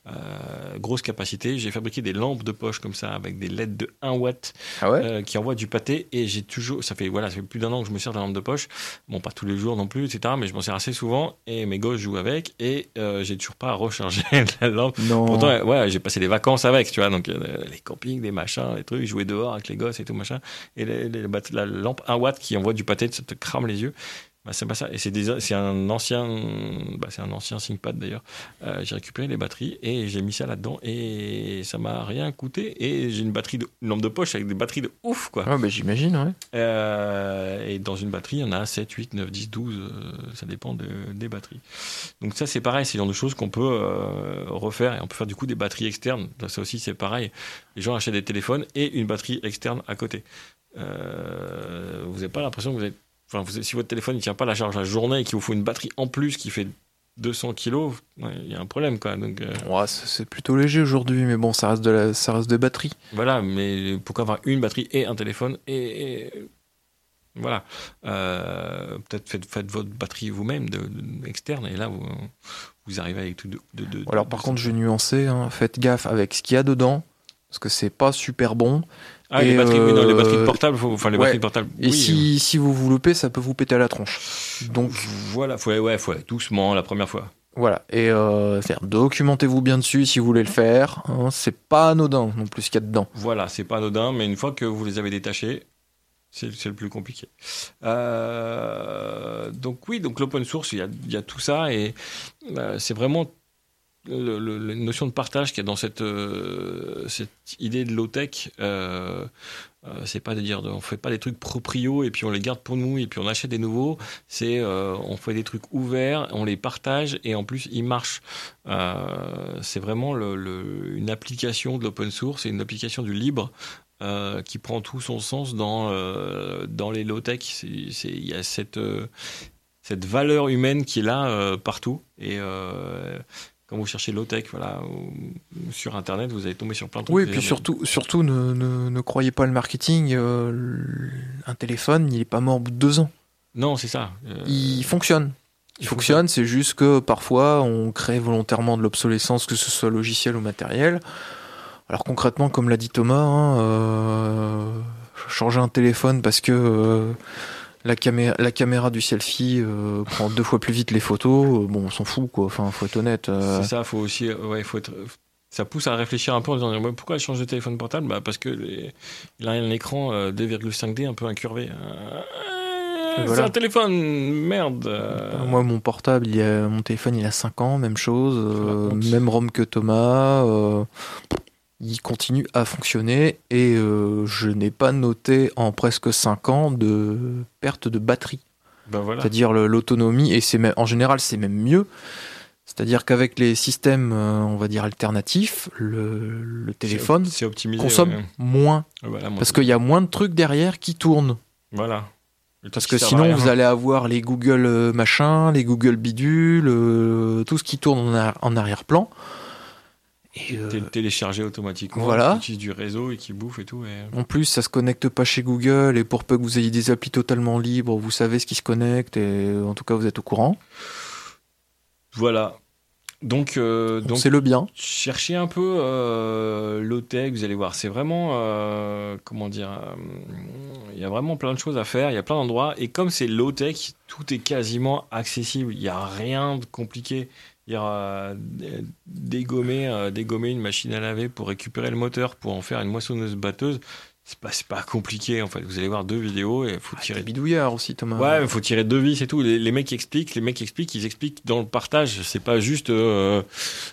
Speaker 8: euh, grosses capacités. J'ai fabriqué des lampes de poche comme ça avec des LED de 1 watt
Speaker 7: ah ouais?
Speaker 8: euh, qui envoient du pâté et j'ai toujours ça fait voilà ça fait plus d'un an que je me sers de la lampe de poche bon pas tous les jours non plus etc mais je m'en sers assez souvent et mes gosses jouent avec et j'ai toujours pas rechargé la lampe
Speaker 7: non.
Speaker 8: Pourtant, ouais, j'ai passé des vacances avec, tu vois, donc les campings, des machins, les trucs, jouer dehors avec les gosses et tout machin. Et les- les bat- la lampe 1 watt qui envoie du pâté, ça te crame les yeux. Bah, c'est pas ça. Et c'est des- c'est un ancien, bah, c'est un ancien ThinkPad d'ailleurs. Euh, j'ai récupéré les batteries et j'ai mis ça là-dedans et ça m'a rien coûté. Et j'ai une batterie, de, une lampe de poche avec des batteries de ouf, quoi.
Speaker 7: Ouais, bah, j'imagine, ouais.
Speaker 8: Euh, et dans une batterie, il y en a 7, 8, 9, 10, 12, euh, ça dépend de- des batteries. Donc ça c'est pareil, c'est le genre de choses qu'on peut euh, refaire et on peut faire du coup des batteries externes. Ça aussi c'est pareil, les gens achètent des téléphones et une batterie externe à côté. Vous n'avez pas l'impression que vous êtes... Enfin, vous- si votre téléphone ne tient pas la charge la journée et qu'il vous faut une batterie en plus qui fait 200 kilos, ouais, il y a un problème quoi. Donc euh,
Speaker 7: Ouais, c'est plutôt léger aujourd'hui, mais bon, ça reste de la, ça reste de batterie.
Speaker 8: Voilà, mais pourquoi avoir une batterie et un téléphone et, et- voilà. Euh, Peut-être faites, faites votre batterie vous-même de, de- externe et là vous, vous arrivez avec tout de. de-
Speaker 7: Alors par contre, je vais nuancer, hein, faites gaffe avec ce qu'il y a dedans, parce que c'est pas super bon.
Speaker 8: Ah, les batteries, oui, non, les batteries
Speaker 7: euh,
Speaker 8: portables, faut- enfin les
Speaker 7: ouais.
Speaker 8: batteries portables.
Speaker 7: Et
Speaker 8: oui,
Speaker 7: si, si vous vous loupez, ça peut vous péter à la tronche. Donc
Speaker 8: euh, voilà, faut, ouais, faut doucement la première fois.
Speaker 7: voilà. Et euh, faire documentez-vous bien dessus si vous voulez le faire. hein. c'est pas anodin non plus ce qu'il y a dedans.
Speaker 8: Voilà, c'est pas anodin, mais une fois que vous les avez détachés, c'est c'est le plus compliqué. Euh, donc oui, donc l'open source, il y a, il y a tout ça et bah, c'est vraiment la notion de partage qui est dans cette, euh, cette idée de low-tech. Euh, euh, c'est pas de dire on fait pas des trucs proprio et puis on les garde pour nous et puis on achète des nouveaux. C'est euh, on fait des trucs ouverts, on les partage et en plus ils marchent. Euh, c'est vraiment une application de l'open source et une application du libre. qui prend tout son sens dans, dans les low-tech. Il y a cette, cette valeur humaine qui est là partout. Et quand vous cherchez low-tech voilà, ou- sur Internet, vous allez tomber sur plein de trucs.
Speaker 7: Oui, et puis surtout, surtout ne, ne, ne croyez pas le marketing. euh, un téléphone, il est pas mort au bout de deux ans.
Speaker 8: Non, c'est ça. Euh,
Speaker 7: Il fonctionne. Il
Speaker 8: il
Speaker 7: fonctionne, c'est juste que parfois on crée volontairement de l'obsolescence, que ce soit logiciel ou matériel. Alors concrètement, comme l'a dit Thomas, hein, euh, changer un téléphone parce que la, camé- la caméra du selfie euh, prend deux fois plus vite les photos, euh, bon, on s'en fout quoi. Enfin, faut être honnête. euh,
Speaker 8: C'est ça, faut aussi, ouais, faut être. Ça pousse à réfléchir un peu en disant mais pourquoi elle change de téléphone portable? Bah Parce que les- il a un écran euh, 2,5D un peu incurvé. C'est un téléphone, merde.
Speaker 7: Moi, mon portable, il a, mon téléphone, il a 5 ans, même chose, même ROM que Thomas. Il continue à fonctionner et euh, je n'ai pas noté en presque 5 ans de perte de batterie.
Speaker 8: Ben voilà.
Speaker 7: C'est-à-dire l'autonomie, et c'est en général, c'est même mieux. C'est-à-dire qu'avec les systèmes, euh, on va dire, alternatifs, le, le téléphone
Speaker 8: optimisé.
Speaker 7: consomme
Speaker 8: ouais.
Speaker 7: moins.
Speaker 8: Voilà,
Speaker 7: Parce qu'il y a moins de trucs derrière qui tournent.
Speaker 8: Voilà.
Speaker 7: Parce
Speaker 8: ce
Speaker 7: que sinon, vous allez avoir les Google euh, machin, les Google bidule, euh, tout ce qui tourne en arrière-plan. Euh,
Speaker 8: Té- télécharger automatiquement,
Speaker 7: Voilà.
Speaker 8: qui utilise du réseau et qui bouffe et tout. Et...
Speaker 7: en plus, ça se connecte pas chez Google. Et pour peu que vous ayez des applis totalement libres, vous savez ce qui se connecte. Et euh, en tout cas, vous êtes au courant.
Speaker 8: Voilà. Donc, euh,
Speaker 7: Donc c'est le bien.
Speaker 8: cherchez un peu euh, low-tech, vous allez voir. C'est vraiment, euh, comment dire, euh, il y a vraiment plein de choses à faire, il y a plein d'endroits. Et comme c'est low-tech, tout est quasiment accessible. Il n'y a rien de compliqué. Il y a euh, dégommer, euh, dégommer une machine à laver pour récupérer le moteur, pour en faire une moissonneuse batteuse. C'est pas, pas compliqué en fait. Vous allez voir deux vidéos et il faut tirer
Speaker 7: Tirer bidouillard aussi, Thomas.
Speaker 8: Ouais, il faut tirer deux vis et tout. Les, les mecs expliquent, les mecs expliquent, ils expliquent dans le partage. C'est pas juste, euh,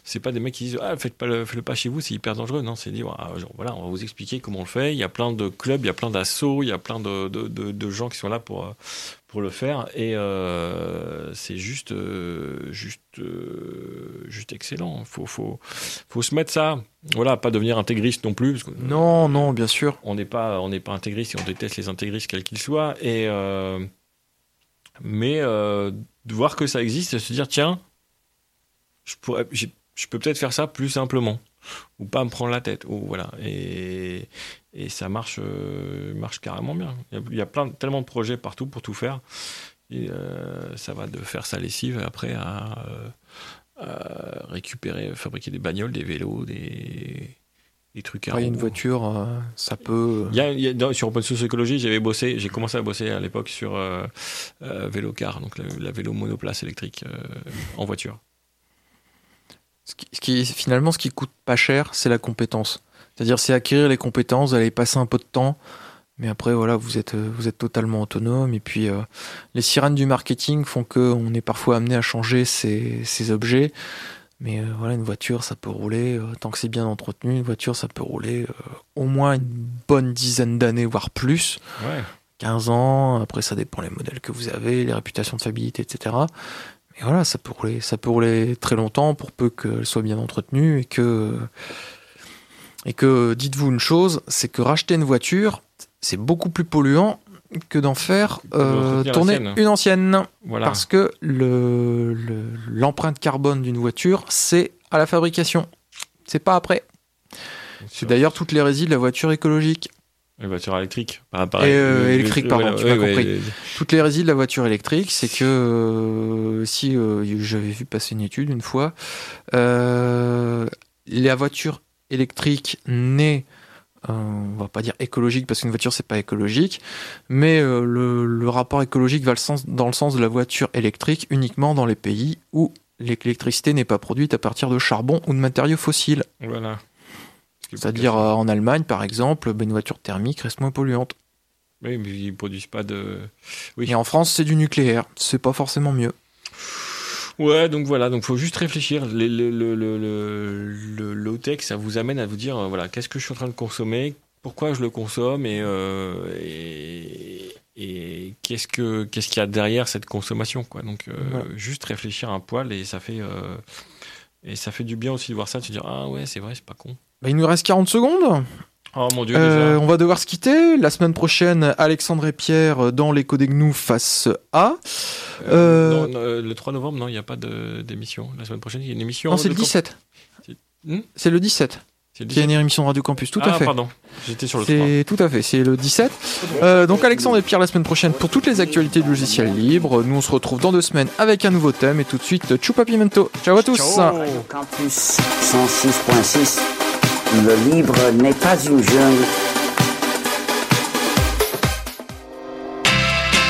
Speaker 8: c'est pas des mecs qui disent ah faites pas le, faites-le pas chez vous, c'est hyper dangereux. Non, c'est dire ah, genre, voilà, on va vous expliquer comment on le fait. Il y a plein de clubs, il y a plein d'assauts, il y a plein de, de, de, de gens qui sont là pour euh, pour le faire et euh, c'est juste euh, juste euh, juste excellent. Faut faut faut se mettre ça. Voilà, pas devenir intégriste non plus. Parce que,
Speaker 7: Non, non, bien sûr.
Speaker 8: on n'est pas on n'est pas intégriste et on déteste les intégristes quels qu'ils soient et mais de voir que ça existe et se dire tiens je pourrais je peux peut-être faire ça plus simplement ou pas me prendre la tête ou voilà et et ça marche euh, marche carrément bien il y a, plein tellement de projets partout pour tout faire et euh, ça va de faire sa lessive après à, euh, à récupérer fabriquer des bagnoles des vélos des des trucs à
Speaker 7: Après, une voiture, ça peut.
Speaker 8: Il y a, il y a- dans- sur Open Source Écologie, j'avais bossé, j'ai commencé à bosser à l'époque sur euh, euh, Vélocar, donc la, la vélo monoplace électrique euh, en voiture.
Speaker 7: Ce qui, ce qui- finalement, ce qui coûte pas cher, c'est la compétence. C'est-à-dire, c'est acquérir les compétences, vous allez passer un peu de temps, mais après, voilà, vous êtes, euh, vous êtes totalement autonome. Et puis, euh, les sirènes du marketing font que on est parfois amené à changer ces, ces objets. Mais euh, voilà, une voiture, ça peut rouler, euh, tant que c'est bien entretenu, une voiture, ça peut rouler au moins une bonne dizaine d'années, voire plus.
Speaker 8: Ouais.
Speaker 7: 15 ans, après ça dépend les modèles que vous avez, les réputations de fiabilité, etc. Mais voilà, ça peut rouler, ça peut rouler très longtemps pour peu qu'elle soit bien entretenue et que et que dites-vous une chose, c'est que racheter une voiture, c'est beaucoup plus polluant que d'en faire euh, tourner une ancienne,
Speaker 8: Voilà.
Speaker 7: parce que le le- l'empreinte carbone d'une voiture, c'est à la fabrication, c'est pas après. C'est d'ailleurs toutes les résines de la voiture écologique.
Speaker 8: Les voitures électriques. Pas
Speaker 7: Et, euh, électrique, pardon, tu m'as compris. Toutes les résines de la voiture électrique, c'est que euh, si j'avais vu passer une étude une fois, la voiture électrique n'est, euh, on va pas dire écologique parce qu'une voiture c'est pas écologique, mais euh, le, le rapport écologique va le sens, dans le sens de la voiture électrique uniquement dans les pays où l'électricité n'est pas produite à partir de charbon ou de matériaux fossiles.
Speaker 8: Voilà.
Speaker 7: C'est-à-dire euh, en Allemagne par exemple, ben, une voiture thermique reste moins polluante.
Speaker 8: Oui, mais ils produisent pas de. Oui.
Speaker 7: Et en France c'est du nucléaire, c'est pas forcément mieux.
Speaker 8: Ouais, donc voilà, donc faut juste réfléchir. Le, le, le low-tech, ça vous amène à vous dire, euh, voilà, qu'est-ce que je suis en train de consommer, pourquoi je le consomme et, euh, et, et qu'est-ce que qu'est-ce qu'il y a derrière cette consommation, quoi. Donc euh,
Speaker 7: Voilà.
Speaker 8: juste réfléchir un poil et ça fait euh, et ça fait du bien aussi de voir ça, de se dire ah ouais, c'est vrai, c'est pas con.
Speaker 7: Bah, il nous reste 40 secondes.
Speaker 8: Oh mon dieu,
Speaker 7: Euh, on va devoir se quitter. La semaine prochaine, Alexandre et Pierre dans l'écho des gnous face A.
Speaker 8: Euh,
Speaker 7: euh,
Speaker 8: non, euh, le 3 novembre, non, il n'y a pas de- d'émission. La semaine prochaine, il y a une émission.
Speaker 7: Non, c'est le
Speaker 8: camp-
Speaker 7: 17.
Speaker 8: Hmm
Speaker 7: C'est le 17.
Speaker 8: C'est le
Speaker 7: Qui est
Speaker 8: 17.
Speaker 7: une émission de Radio Campus. Tout
Speaker 8: ah,
Speaker 7: à fait.
Speaker 8: pardon, j'étais sur le 3.
Speaker 7: C'est tout à fait, c'est le 17. Euh, donc Alexandre et Pierre la semaine prochaine pour toutes les actualités du logiciel libre. Nous on se retrouve dans deux semaines avec un nouveau thème et tout de suite Chupa Pimento. Ciao à tous.
Speaker 6: Radio Campus 106.6. Le libre n'est pas une jungle,